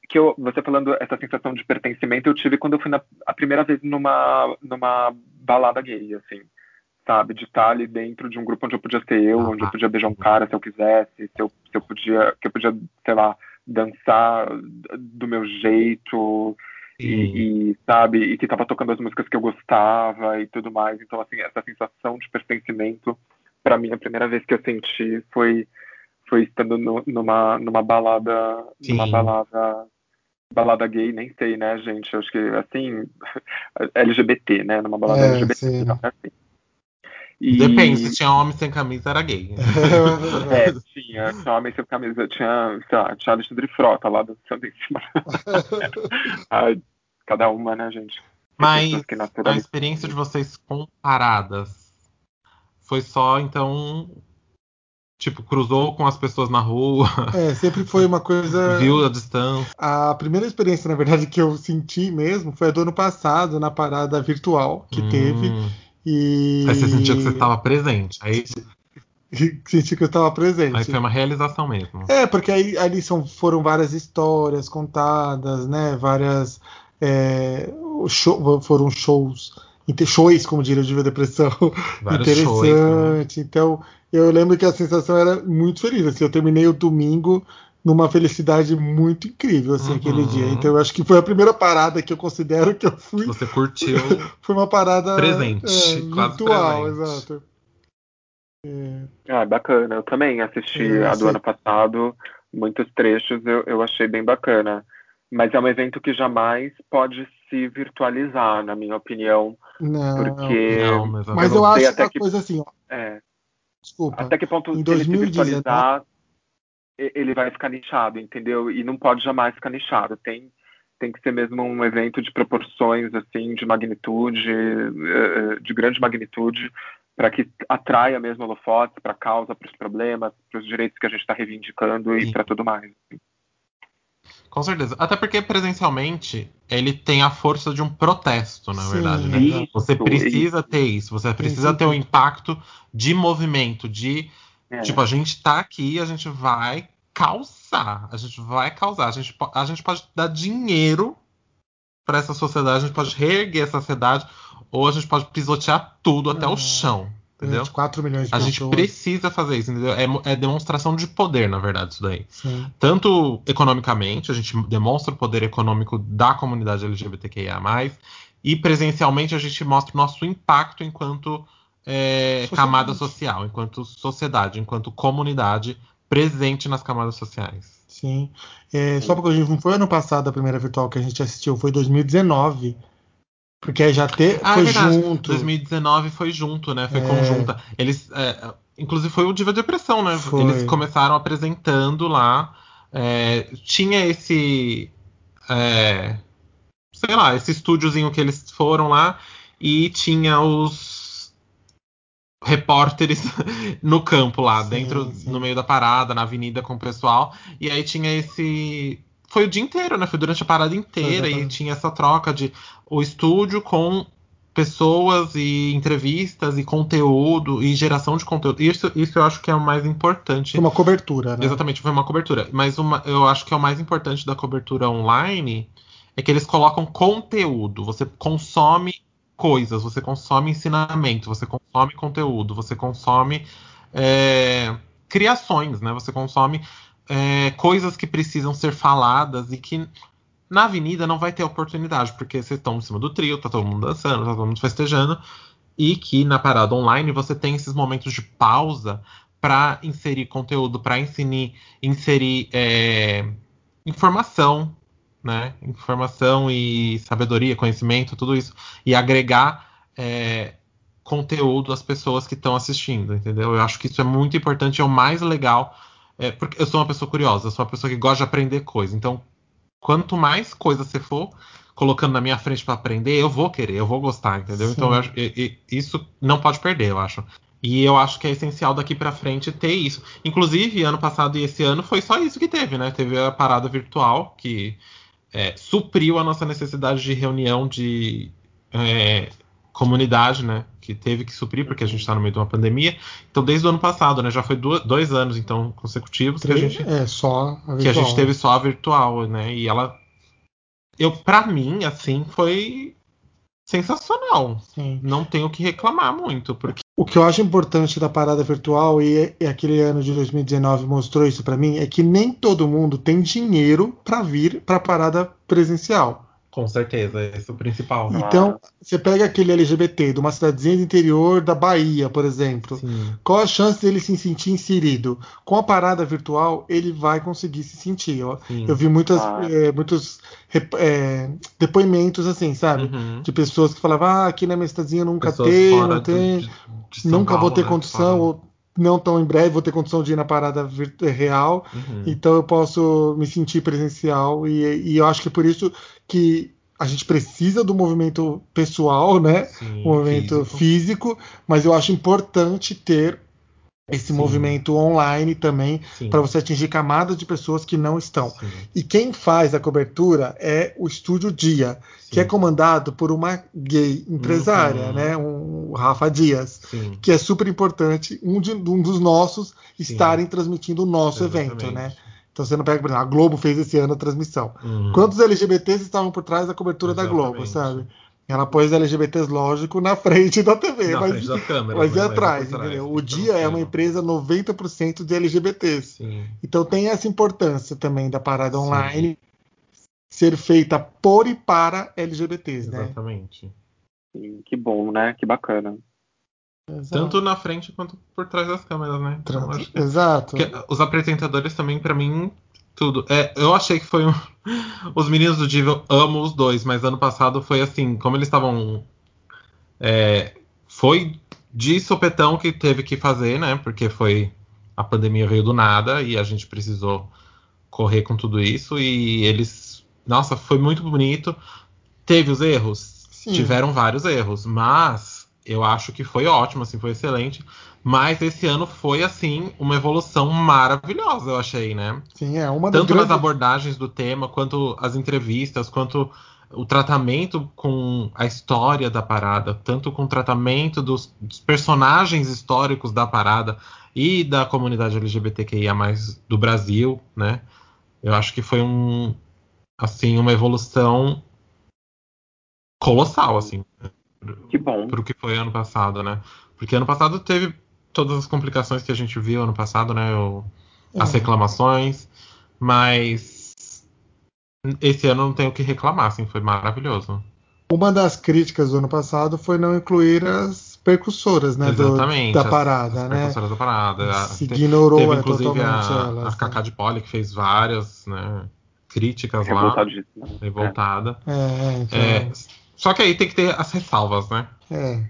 Que eu, você falando essa sensação de pertencimento, eu tive quando eu fui na, a primeira vez numa, numa balada gay, assim. Sabe? De estar ali dentro de um grupo onde eu podia ser eu, Ah, onde eu podia beijar um cara se eu quisesse, se eu, se eu podia, que eu podia, sei lá, dançar do meu jeito, e, e, sabe, e que tava tocando as músicas que eu gostava e tudo mais. Então, assim, essa sensação de pertencimento, para mim, a primeira vez que eu senti foi foi estando no- numa numa balada, numa Sim. balada balada gay, nem sei, né, gente? Eu acho que assim, (laughs) LGBT, né, numa balada É, LGBT, sim. não é assim. E- Depende, se tinha homem sem camisa, era gay. (laughs) É, tinha, tinha homem sem camisa, tinha, sei lá, tinha Alexandre Frota lá dançando em cima. (laughs) Ai, cada uma, né, gente? Tem Mas a experiência de vocês comparadas foi só, então. Tipo, cruzou com as pessoas na rua, É, sempre foi uma coisa. (laughs) viu a distância. A primeira experiência, na verdade, que eu senti mesmo foi a do ano passado, na parada virtual que teve. Hum. E. Aí você sentiu que você estava presente. Aí, (laughs) Senti que eu estava presente. aí foi uma realização mesmo. É, porque aí ali são, foram várias histórias contadas, né? Várias. é, show- foram shows. Inte- Shows, como diria o Diva Depressão. (laughs) Vários shows. né? interessante. Então, eu lembro que a sensação era muito feliz. Assim, eu terminei o domingo numa felicidade muito incrível, assim, Uhum. aquele dia. Então, eu acho que foi a primeira parada que eu considero que eu fui. Você curtiu. (laughs) Foi uma parada Presente, é, quase virtual, presente. exato. É, Ah, bacana. Eu também assisti É, a do sim. ano passado, muitos trechos eu, eu achei bem bacana. Mas é um evento que jamais pode se virtualizar, na minha opinião, não. porque Não, mas, Mas eu eu não sei acho até que- coisa assim, ó. é, Desculpa. até que ponto Em se ele se 2019 virtualizar, e- ele vai ficar nichado, entendeu? E não pode jamais ficar nichado. Tem, tem que ser mesmo um evento de proporções, assim, de magnitude, eh, de grande magnitude, para que atraia mesmo holofotes para a causa, para os problemas, para os direitos que a gente está reivindicando e Sim. para tudo mais. Com certeza. Até porque presencialmente ele tem a força de um protesto, na Sim, verdade, né? exato. Você Isso, precisa ter isso, você precisa ter um sentido. impacto de movimento, de É. tipo, a gente tá aqui, a gente vai causar, a gente vai causar, a gente, a gente pode dar dinheiro pra essa sociedade, a gente pode reerguer essa sociedade, ou a gente pode pisotear tudo até Ah, o chão, entendeu? 24 milhões de A gente pessoas. precisa fazer isso, entendeu? É, é demonstração de poder, na verdade, isso daí Sim. tanto economicamente, a gente demonstra o poder econômico da comunidade LGBTQIA, e presencialmente a gente mostra o nosso impacto enquanto é, camada social, enquanto sociedade, enquanto comunidade presente nas camadas sociais. Sim. É, só porque a gente não foi ano passado a primeira virtual que a gente assistiu, foi 2019. Porque já te, Ah, foi é junto. 2019 foi junto, né? Foi É. conjunta. Eles, é, inclusive foi o Diva Depressão, né? Foi. Eles começaram apresentando lá. é, tinha esse, é, sei lá, esse estúdiozinho que eles foram lá e tinha os repórteres (laughs) no campo lá, Sim, dentro, sim. no meio da parada, na avenida com o pessoal. E aí tinha esse. Foi o dia inteiro, né? Foi durante a parada inteira e exatamente. tinha essa troca de o estúdio com pessoas e entrevistas e conteúdo e geração de conteúdo. Isso, isso eu acho que é o mais importante. Foi uma cobertura, né? Exatamente, foi uma cobertura. Mas uma, eu acho que é o mais importante da cobertura online é que eles colocam conteúdo. Você consome coisas, você consome ensinamento, você consome conteúdo, você consome é, criações, né? Você consome é, coisas que precisam ser faladas e que na avenida não vai ter oportunidade, porque vocês estão em cima do trio, tá todo mundo dançando, tá todo mundo festejando, e que na parada online você tem esses momentos de pausa para inserir conteúdo, para inserir, inserir é, informação, né? Informação e sabedoria, conhecimento, tudo isso, e agregar é, conteúdo às pessoas que estão assistindo, entendeu? Eu acho que isso é muito importante, é o mais legal, é, porque eu sou uma pessoa curiosa, eu sou uma pessoa que gosta de aprender coisas, então quanto mais coisa você for colocando na minha frente para aprender, eu vou querer, eu vou gostar, entendeu? Sim. Então eu, isso não pode perder, eu acho. E eu acho que é essencial daqui para frente ter isso. Inclusive, ano passado e esse ano foi só isso que teve, né? Teve a parada virtual que é, supriu a nossa necessidade de reunião de é, comunidade, né? Que teve que suprir, porque a gente está no meio de uma pandemia. Então, desde o ano passado, né? Já foi dois anos, então, consecutivos que a gente. É, só a Que a gente teve só a virtual, né? E ela. Eu, para mim, assim, foi sensacional. Sim. Não tenho que reclamar muito, porque o que eu acho importante da parada virtual e, e aquele ano de 2019 mostrou isso para mim é que nem todo mundo tem dinheiro para vir para a parada presencial. Com certeza, esse é o principal. Então, você pega aquele LGBT de uma cidadezinha do interior da Bahia, por exemplo. Sim. Qual a chance dele se sentir inserido? Com a parada virtual, ele vai conseguir se sentir. Eu, eu vi muitas, ah. é, muitos é, depoimentos assim, sabe? Uhum. De pessoas que falavam, ah, aqui na minha cidadezinha nunca pessoas tem, não tem, de, de nunca Paulo, vou ter né? condição, ou não tão em breve vou ter condição de ir na parada real, uhum. então eu posso me sentir presencial e, e, eu acho que por isso que a gente precisa do movimento pessoal, né? Sim, movimento físico. físico, mas eu acho importante ter esse Sim. movimento online também para você atingir camadas de pessoas que não estão. Sim. E quem faz a cobertura é o Estúdio Dia, Sim. que é comandado por uma gay empresária, uhum. né, um Rafa Dias, que é super importante, um, de, um dos nossos estarem transmitindo o nosso Exatamente. evento, né? Então você não pega, por exemplo, a Globo fez esse ano a transmissão. Uhum. Quantos LGBTs estavam por trás da cobertura Exatamente. da Globo, sabe? Ela pôs LGBTs, lógico, na frente da TV, na mas, frente da câmera, mas é atrás, entendeu? O Dia é uma empresa 90% de LGBTs. Sim. Então tem essa importância também da parada Sim. online ser feita por e para LGBTs, né? Exatamente. Sim, que bom, né? Que bacana. Exato. Tanto na frente quanto por trás das câmeras, né? Então, Exato. os apresentadores também, para mim, tudo. É, eu achei que foi um. (laughs) Os meninos do Diva, amo os dois, mas ano passado foi assim, como eles estavam. É, foi de sopetão que teve que fazer, né? Porque foi. A pandemia veio do nada e a gente precisou correr com tudo isso. E eles. Nossa, foi muito bonito. Teve os erros? Sim. Tiveram vários erros, mas eu acho que foi ótimo, assim, foi excelente. Mas esse ano foi, assim, uma evolução maravilhosa, eu achei, né? Sim, é uma Tanto grandes... nas abordagens do tema, quanto as entrevistas, quanto o tratamento com a história da parada, tanto com o tratamento dos, dos personagens históricos da parada e da comunidade LGBTQIA+, do Brasil, né? Eu acho que foi um, assim, uma evolução colossal, assim. Que bom. Pro que foi ano passado, né? Porque ano passado teve todas as complicações que a gente viu ano passado, né? O, as é. reclamações, mas esse ano não tenho o que reclamar, assim, foi maravilhoso. Uma das críticas do ano passado foi não incluir as percussoras, né? Exatamente, do, da parada, as, as né? percussoras da parada. Se ignorou teve, é, inclusive a, elas, a Cacá de Poli que fez várias, né? Críticas lá. Revoltada. É, é, então... é, só que aí tem que ter as ressalvas, né? É.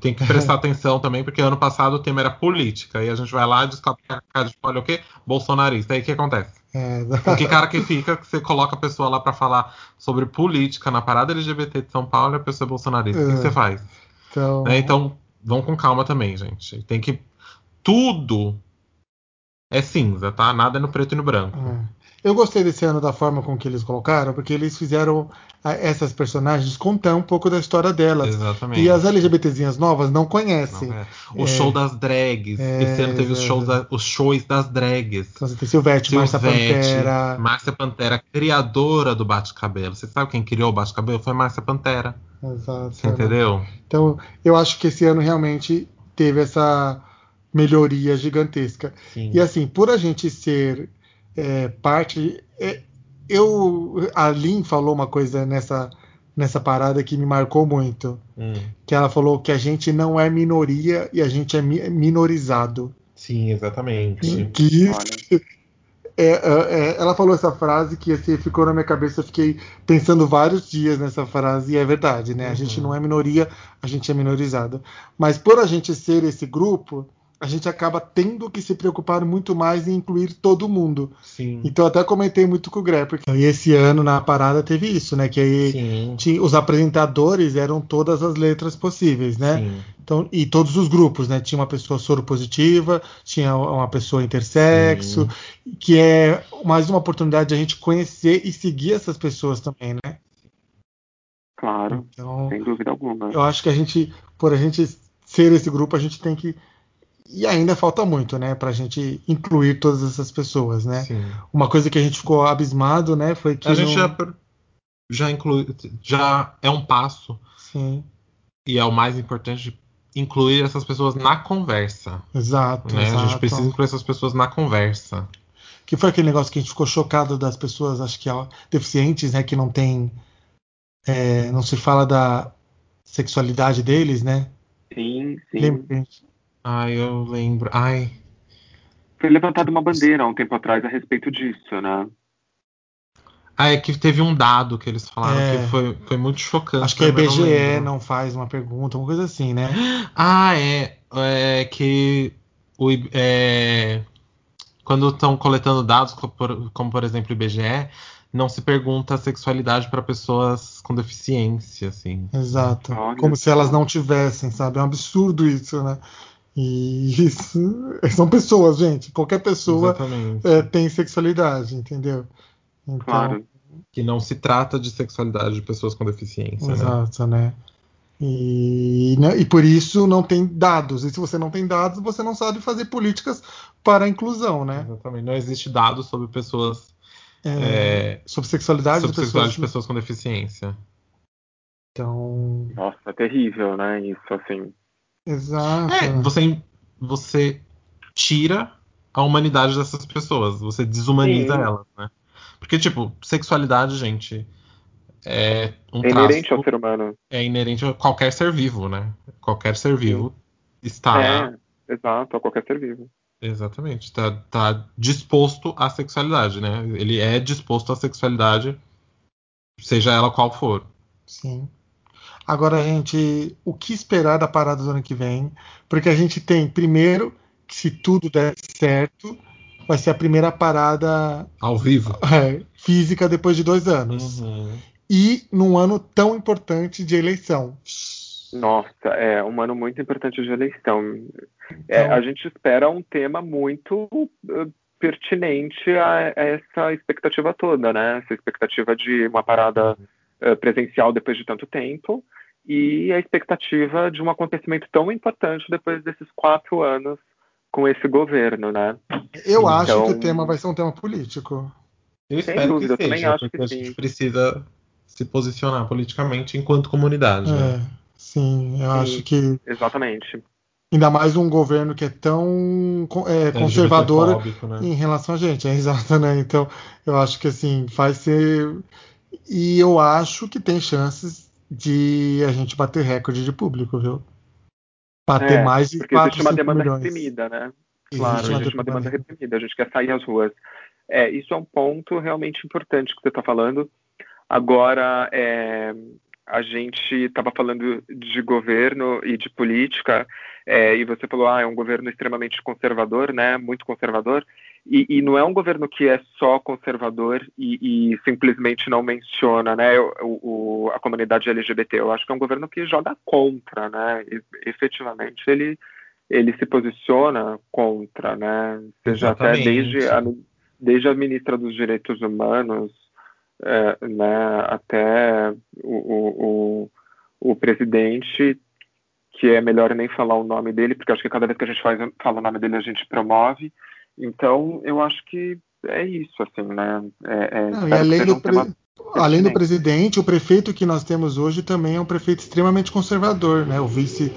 Tem que prestar (laughs) atenção também, porque ano passado o tema era política. E a gente vai lá e descobre que a cara de olha o quê? Bolsonarista. Aí o que acontece? É, que cara que fica, que você coloca a pessoa lá para falar sobre política na parada LGBT de São Paulo e a pessoa é bolsonarista. É. O que, que, você faz? Então... Né? então, vão com calma também, gente. Tem que. Tudo é cinza, tá? Nada é no preto e no branco. É. Eu gostei desse ano da forma com que eles colocaram, porque eles fizeram essas personagens contar um pouco da história delas. Exatamente. E as LGBTzinhas novas não conhecem. Não, é. O é, show das drags. É, Esse ano teve os shows, da, os shows das drags. Então você tem Silvete, Márcia Pantera. Márcia Pantera, criadora do Bate-Cabelo. Você sabe quem criou o Bate-Cabelo? Foi Márcia Pantera. Exato. Você entendeu? Então, eu acho que esse ano realmente teve essa melhoria gigantesca. Sim. E assim, por a gente ser é, parte. é, eu. A Lin falou uma coisa nessa, nessa parada que me marcou muito. Hum. Que ela falou que a gente não é minoria e a gente é mi- minorizado. Sim, exatamente. Que Olha, é, é, é, ela falou essa frase que assim, ficou na minha cabeça, eu fiquei pensando vários dias nessa frase, e é verdade, né? A gente Uhum. não é minoria, a gente é minorizado. Mas por a gente ser esse grupo, a gente acaba tendo que se preocupar muito mais em incluir todo mundo. Sim. Então até comentei muito com o Gré, porque e esse ano na parada teve isso, né? Que aí Sim. tinha, os apresentadores eram todas as letras possíveis, né? Sim. Então, e todos os grupos, né? Tinha uma pessoa soropositiva, tinha uma pessoa intersexo, que é mais uma oportunidade de a gente conhecer e seguir essas pessoas também, né? claro, Então, sem dúvida alguma. eu acho que a gente, por a gente ser esse grupo, a gente tem que. E ainda falta muito, né? Pra gente incluir todas essas pessoas, né? Sim. Uma coisa que a gente ficou abismado, né? Foi que. A gente já, já inclui. Já é um passo Sim, e é o mais importante incluir essas pessoas na conversa. exato. Né? A gente exato. precisa incluir essas pessoas na conversa. Que foi aquele negócio que a gente ficou chocado das pessoas, acho que ó, deficientes, né? Que não tem. é, não se fala da sexualidade deles, né? Sim, sim. Lembra? Ai, eu lembro. Ai. Foi levantada uma bandeira há um tempo atrás a respeito disso, né? Ah, é que teve um dado que eles falaram É. que foi, foi muito chocante. Acho que a não IBGE lembro. não faz uma pergunta, uma coisa assim, né? (gasps) Ah, é. É que o, é, quando estão coletando dados, como por, exemplo o IBGE, não se pergunta a sexualidade para pessoas com deficiência, assim. Exato. Olha Como se elas não tivessem, sabe? É um absurdo isso, né? E isso. (laughs) São pessoas, gente. Qualquer pessoa é, tem sexualidade, entendeu? Então, Claro. Que não se trata de sexualidade de pessoas com deficiência, né? Exato, né? E, né, e por isso não tem dados. E se você não tem dados, você não sabe fazer políticas para a inclusão, né? Exatamente. Não existe dados sobre pessoas. É, é, sobre sexualidade sobre de sexualidade pessoas. de pessoas com deficiência. Então, Nossa, é terrível, né? Isso, assim. Exato. É, você, você tira a humanidade dessas pessoas, você desumaniza Sim. elas, né? Porque, tipo, sexualidade, gente, é um É inerente traço, ao ser humano. é inerente a qualquer ser vivo, né? Qualquer ser vivo está, É, exato, a qualquer ser vivo. exatamente, está tá disposto à sexualidade, né? Ele é disposto à sexualidade, seja ela qual for. Sim. Agora, gente, o que esperar da parada do ano que vem? Porque a gente tem, primeiro, que se tudo der certo, vai ser a primeira parada Ao vivo. (laughs) é, física depois de dois anos. Uhum. E num ano tão importante de eleição. Nossa, é um ano muito importante de eleição. É, Então- a gente espera um tema muito eh, pertinente a, a essa expectativa toda, né? Essa expectativa de uma parada eh, presencial depois de tanto tempo e a expectativa de um acontecimento tão importante depois desses quatro anos com esse governo, né? Eu Sim, acho então- que o tema vai ser um tema político. Eu Sem espero dúvida, eu que também seja, acho porque que a sim. gente precisa se posicionar politicamente enquanto comunidade, né? É, sim, eu Sim. acho que Exatamente. ainda mais um governo que é tão co- é, conservador né? em relação a gente, é (laughs) exato, né? Então, eu acho que assim, vai ser. E eu acho que tem chances de a gente bater recorde de público, viu? Bater É, mais de Porque 4, existe uma 5 demanda milhões. reprimida, né? Existe Claro, uma existe uma demanda demanda- reprimida, a gente quer sair às ruas. É, isso é um ponto realmente importante que você está falando. Agora, é, a gente estava falando de governo e de política, é, e você falou, ah, é um governo extremamente conservador, né? Muito conservador. E, e não é um governo que é só conservador e, e simplesmente não menciona, né, o, o- a comunidade LGBT. Eu acho que é um governo que joga contra, né? E, efetivamente ele ele se posiciona contra, né? Seja até desde a, desde a ministra dos Direitos Humanos, é, né, até o, o, o, o presidente, que é melhor nem falar o nome dele, porque acho que cada vez que a gente faz, fala o nome dele a gente promove. Então, eu acho que é isso, assim, né? É, é, Não, e além do, um tema pre- além do presidente, o prefeito que nós temos hoje também é um prefeito extremamente conservador, né? O vice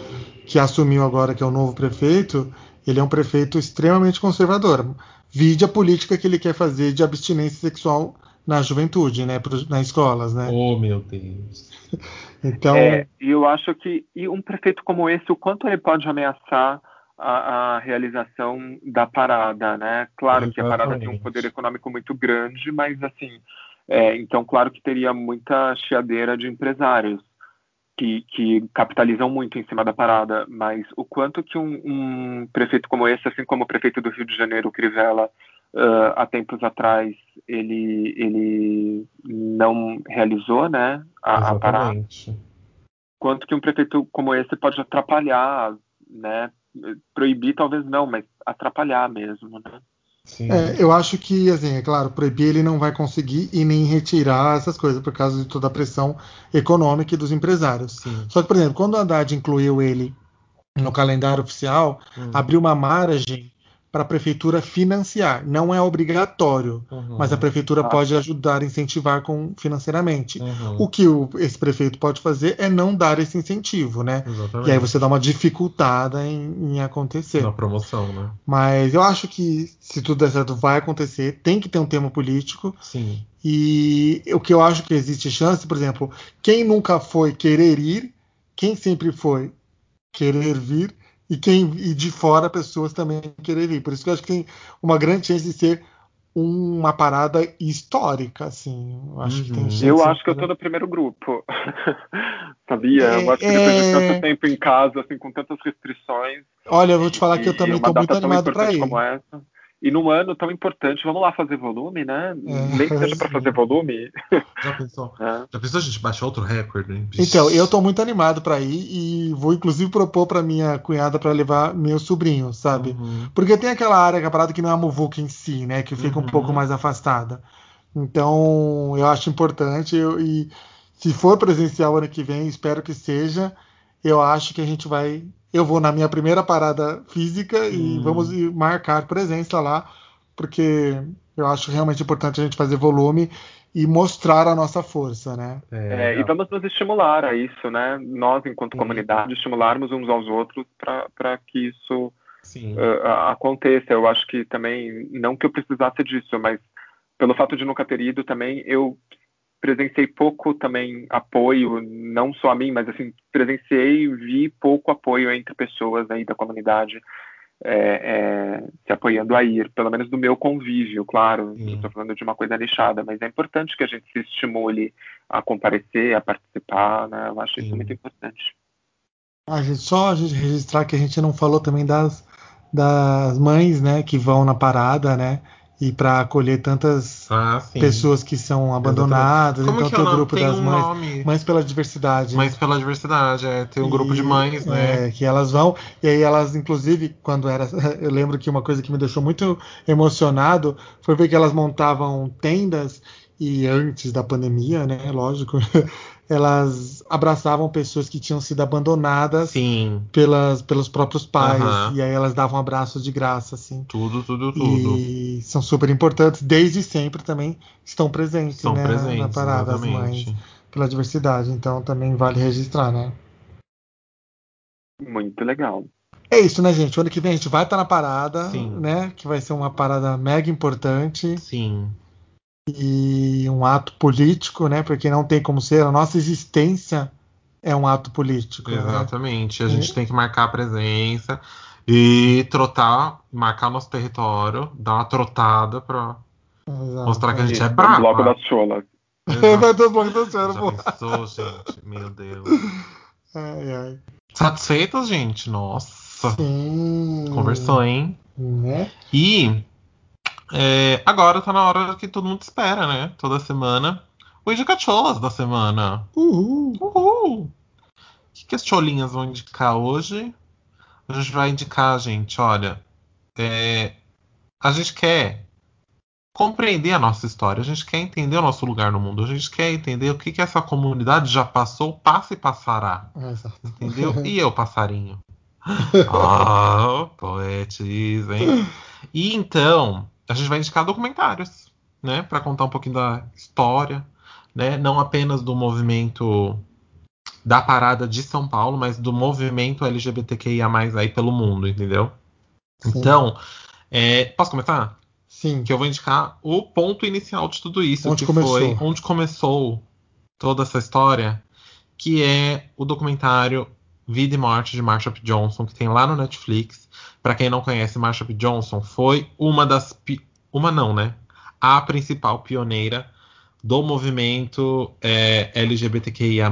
que assumiu agora, que é o novo prefeito, ele é um prefeito extremamente conservador. Vide a política que ele quer fazer de abstinência sexual na juventude, né, nas escolas, né? Oh, meu Deus. (laughs) então, é, eu acho que e um prefeito como esse, o quanto ele pode ameaçar a, a realização da parada, né? Claro que a parada tem um poder econômico muito grande, mas assim, é, então claro que teria muita chiadeira de empresários que, que, capitalizam muito em cima da parada, mas o quanto que um, um, prefeito como esse, assim como o prefeito do Rio de Janeiro, Crivella, uh, há tempos atrás, ele, ele não realizou, né, a, a parada. Quanto que um prefeito como esse pode atrapalhar, né, proibir talvez não, mas atrapalhar mesmo, né. É, eu acho que, assim, é claro, proibir ele não vai conseguir e nem retirar essas coisas por causa de toda a pressão econômica e dos empresários. Sim. Só que, por exemplo, quando o Haddad incluiu ele no calendário oficial, hum. abriu uma margem para a prefeitura financiar. Não é obrigatório, uhum. mas a prefeitura ah. pode ajudar a incentivar com, financeiramente. Uhum. O que o, esse prefeito pode fazer é não dar esse incentivo, né? Exatamente. E aí você dá uma dificultada em, em, acontecer. Na promoção, né? Mas eu acho que se tudo der certo, vai acontecer. Tem que ter um tema político. Sim. E o que eu acho que existe chance, por exemplo, quem nunca foi querer ir, quem sempre foi querer vir, e quem e de fora pessoas também querer ir. Por isso que eu acho que tem uma grande chance de ser uma parada histórica, assim. Eu acho uhum. que tem uhum. chance. Eu acho que eu tô no primeiro grupo. (laughs) Sabia? É, eu acho que depois de tanto é. tempo em casa, assim, com tantas restrições. Olha, eu vou te falar que eu também tô muito animado para ir. Como essa. E num ano tão importante, vamos lá fazer volume, né? É, Nem que seja para fazer volume. Já pensou? (laughs) É. Já pensou a gente baixar outro recorde? Hein? Então, eu tô muito animado para ir e vou inclusive propor para minha cunhada para levar meu sobrinho, sabe? Uhum. Porque tem aquela área que a parada que não é a muvuca em si, né? Que fica uhum. um pouco mais afastada. Então, eu acho importante eu, e se for presencial ano que vem, espero que seja, eu acho que a gente vai eu vou na minha primeira parada física e hum. vamos marcar presença lá, porque eu acho realmente importante a gente fazer volume e mostrar a nossa força, né? É, e vamos nos estimular a isso, né? Nós, enquanto comunidade, estimularmos uns aos outros para que isso uh, aconteça. Eu acho que também, não que eu precisasse disso, mas pelo fato de nunca ter ido também, eu presenciei pouco também apoio, não só a mim, mas assim, presenciei e vi pouco apoio entre pessoas aí da comunidade é, é, se apoiando a ir, pelo menos do meu convívio, claro, estou falando de uma coisa lixada, mas é importante que a gente se estimule a comparecer, a participar, né? Eu acho Sim. isso muito importante. A gente, só a gente registrar que a gente não falou também das, das mães, né, que vão na parada, né? E para acolher tantas ah, pessoas que são abandonadas. Como então tem o grupo das um mães, nome. mães pela diversidade. Mães pela diversidade, é, tem um e, grupo de mães, né? É, que elas vão e aí elas, inclusive, quando era, (laughs) eu lembro que uma coisa que me deixou muito emocionado foi ver que elas montavam tendas e antes da pandemia, né? Lógico, (laughs) elas abraçavam pessoas que tinham sido abandonadas Sim. Pelas, pelos próprios pais. Uhum. E aí elas davam abraços de graça, assim. Tudo, tudo, tudo. E são super importantes, desde sempre também estão presentes, Estão né, presentes, na parada, exatamente. as mães, pela diversidade. Então também vale registrar, né? Muito legal. É isso, né, gente? O ano que vem a gente vai estar na parada, Sim. né? Que vai ser uma parada mega importante. Sim e um ato político, né? Porque não tem como ser. A nossa existência é um ato político. Né? Exatamente. Né? A gente é. tem que marcar a presença e trotar, marcar nosso território, dar uma trotada para mostrar que a gente é bravo. bloco das cholas. Vai ter o bloco das cholas, pô. Pensou, gente? Meu Deus. Ai, ai. Satisfeitos, gente? Nossa. Sim. Conversou, hein? Né? E é, agora tá na hora que todo mundo espera, né? Toda semana. O Indicacholas da semana. Uhul! Uhul! O que, que as cholinhas vão indicar hoje? A gente vai indicar, gente, olha. É, a gente quer compreender a nossa história, a gente quer entender o nosso lugar no mundo, a gente quer entender o que, que essa comunidade já passou, passa e passará. Exato. Entendeu? (laughs) E eu, passarinho. (laughs) Ah, oh, poetes, hein? E então, a gente vai indicar documentários, né, para contar um pouquinho da história, né, não apenas do movimento da parada de São Paulo, mas do movimento LGBTQIA+ aí pelo mundo, entendeu? Sim. Então, é, posso começar? Sim. Que eu vou indicar o ponto inicial de tudo isso, Onde que foi começou. onde começou toda essa história, que é o documentário Vida e Morte de Marsha. Johnson, que tem lá no Netflix. Pra quem não conhece, Marsha. Johnson foi uma das. Uma não, né? A principal pioneira do movimento é, LGBTQIA.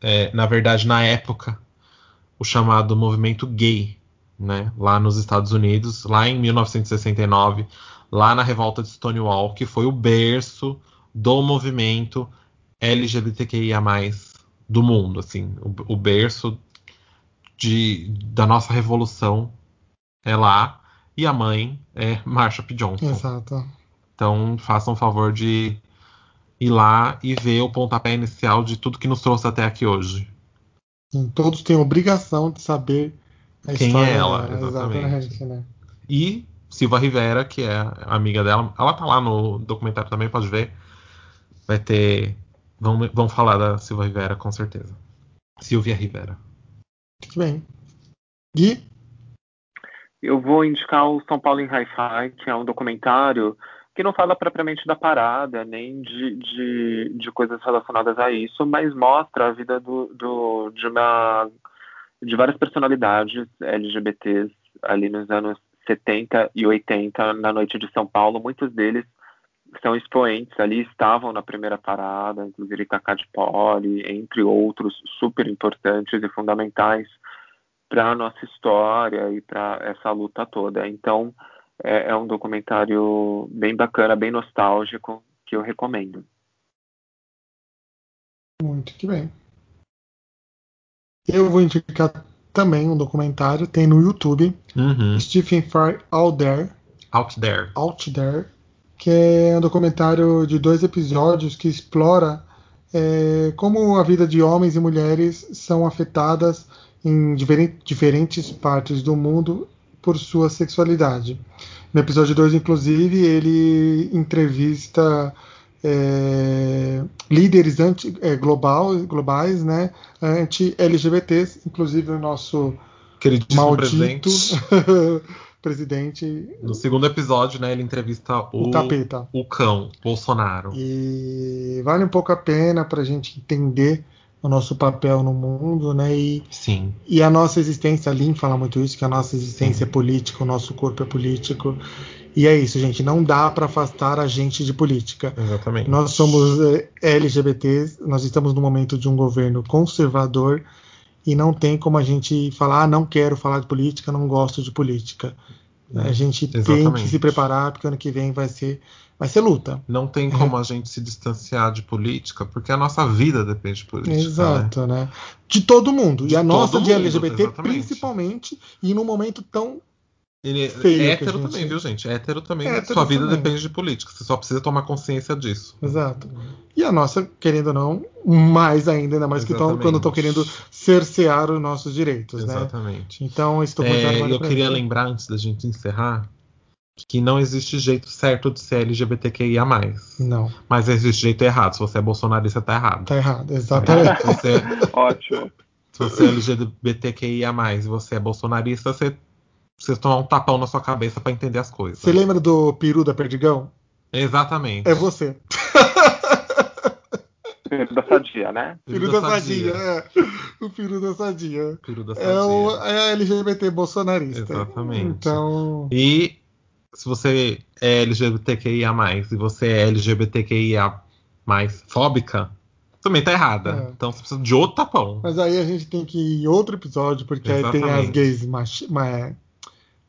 é, na verdade, na época, o chamado movimento gay, né? Lá nos Estados Unidos, lá em 1969, lá na revolta de Stonewall, que foi o berço do movimento LGBTQIA+, do mundo, assim, o, o berço de, da nossa revolução é lá, e a mãe é (laughs) Marsha P. Johnson. Exato. Então, façam o favor de ir lá e ver o pontapé inicial de tudo que nos trouxe até aqui hoje. Sim, Todos têm obrigação de saber a Quem história é ela, dela. exatamente. Exatamente, né? E Silva Rivera, que é amiga dela, ela tá lá no documentário também, pode ver. Vai ter. Vão, vão falar da Silva Rivera, com certeza. Silvia Rivera. Muito bem. Gui? Eu vou indicar o São Paulo em Hi-Fi, que é um documentário que não fala propriamente da parada, nem de, de, de coisas relacionadas a isso, mas mostra a vida do, do, de, uma, de várias personalidades LGBTs ali nos anos 70 e 80 na noite de São Paulo. Muitos deles são expoentes ali, estavam na primeira parada, inclusive Cacá de Poli, entre outros super importantes e fundamentais para a nossa história e para essa luta toda. Então, é, é um documentário bem bacana, bem nostálgico, que eu recomendo. Muito que bem. Eu vou indicar também um documentário, tem no YouTube, Uhum. Stephen Fry Out There, Out there. Out There, que é um documentário de dois episódios que explora é, como a vida de homens e mulheres são afetadas em diferen- diferentes partes do mundo por sua sexualidade. No episódio 2, inclusive, ele entrevista é, líderes anti, é, global, globais, né, anti-LGBTs, inclusive o nosso Queridíssimo maldito (laughs) presidente. No segundo episódio, né, ele entrevista o, o o cão, Bolsonaro. E vale um pouco a pena para a gente entender o nosso papel no mundo, né? E, Sim. e a nossa existência, a Lin fala muito isso, que a nossa existência é política, o nosso corpo é político. E é isso, gente. Não dá para afastar a gente de política. Exatamente. Nós somos eh, LGBTs, nós estamos no momento de um governo conservador e não tem como a gente falar, ah, não quero falar de política, não gosto de política. A gente tem que Exatamente. se preparar, porque ano que vem vai ser, vai ser luta. Não tem como a gente se distanciar de política, porque a nossa vida depende de política. Né? Exato, né? De todo mundo. De e a nossa todo de mundo, LGBT, exatamente. principalmente, e num momento tão. Ele Feio que é hétero gente- também, viu, gente? Hétero também. Hétero Sua vida também. depende de política. Você só precisa tomar consciência disso. Exato. E a nossa, querendo ou não, mais ainda, ainda mais que tão, Exatamente. quando estão querendo cercear os nossos direitos, né? Exatamente. Então, documentário É, eu queria ver. lembrar, antes da gente encerrar, que não existe jeito certo de ser LGBTQIA. Não, Mas existe jeito errado. Se você é bolsonarista, tá errado. tá errado, exatamente. Se você, Ótimo. se você é LGBTQIA, e você é bolsonarista, você precisa tomar um tapão na sua cabeça pra entender as coisas. Você lembra do peru da Perdigão? Exatamente. É você. (laughs) Da sadia, né? Peru da Sadia, é. O peru da Sadia. Peru da É, o, sadia. é a LGBT bolsonarista. Exatamente. Então, E se você é LGBTQIA, e você é LGBTQIA fóbica, também tá errada. É. Então você precisa de outro tapão. mas aí a gente tem que ir em outro episódio, porque aí tem as Exatamente. gays machi- ma-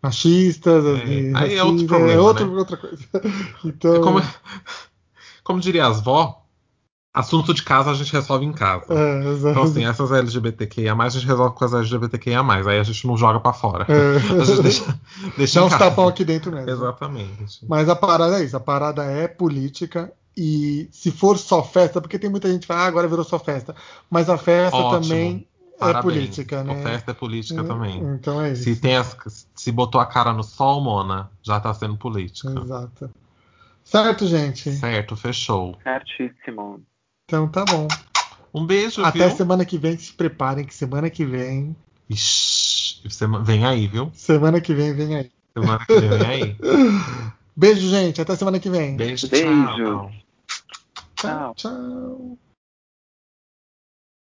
machistas, as É, gays aí é outro racistas, problema, é outro- né? outra coisa. Então, É como, como diria as vó, assunto de casa a gente resolve em casa. é. Então, assim, essas LGBTQIA, a gente resolve com as LGBTQIA, aí a gente não joga pra fora. É. A gente deixa, deixa Dá uns tapão aqui dentro mesmo. Exatamente. Mas a parada é isso, a parada é política e se for só festa, porque tem muita gente que fala, ah, agora virou só festa, mas a festa Ótimo. também é Parabéns. política, né? O festa é política também. Então é isso. Se, tem as- se botou a cara no sol, Mona, já tá sendo política. Exato. Certo, gente? Certo, fechou. Certíssimo. Então tá bom. Um beijo, Até viu? semana que vem, se preparem que semana que vem Ixi, Vem aí, viu? Semana que vem, vem aí. Semana que vem, vem aí. (laughs) Beijo, gente. Até semana que vem. Beijo, Beijo. tchau. tchau. tchau.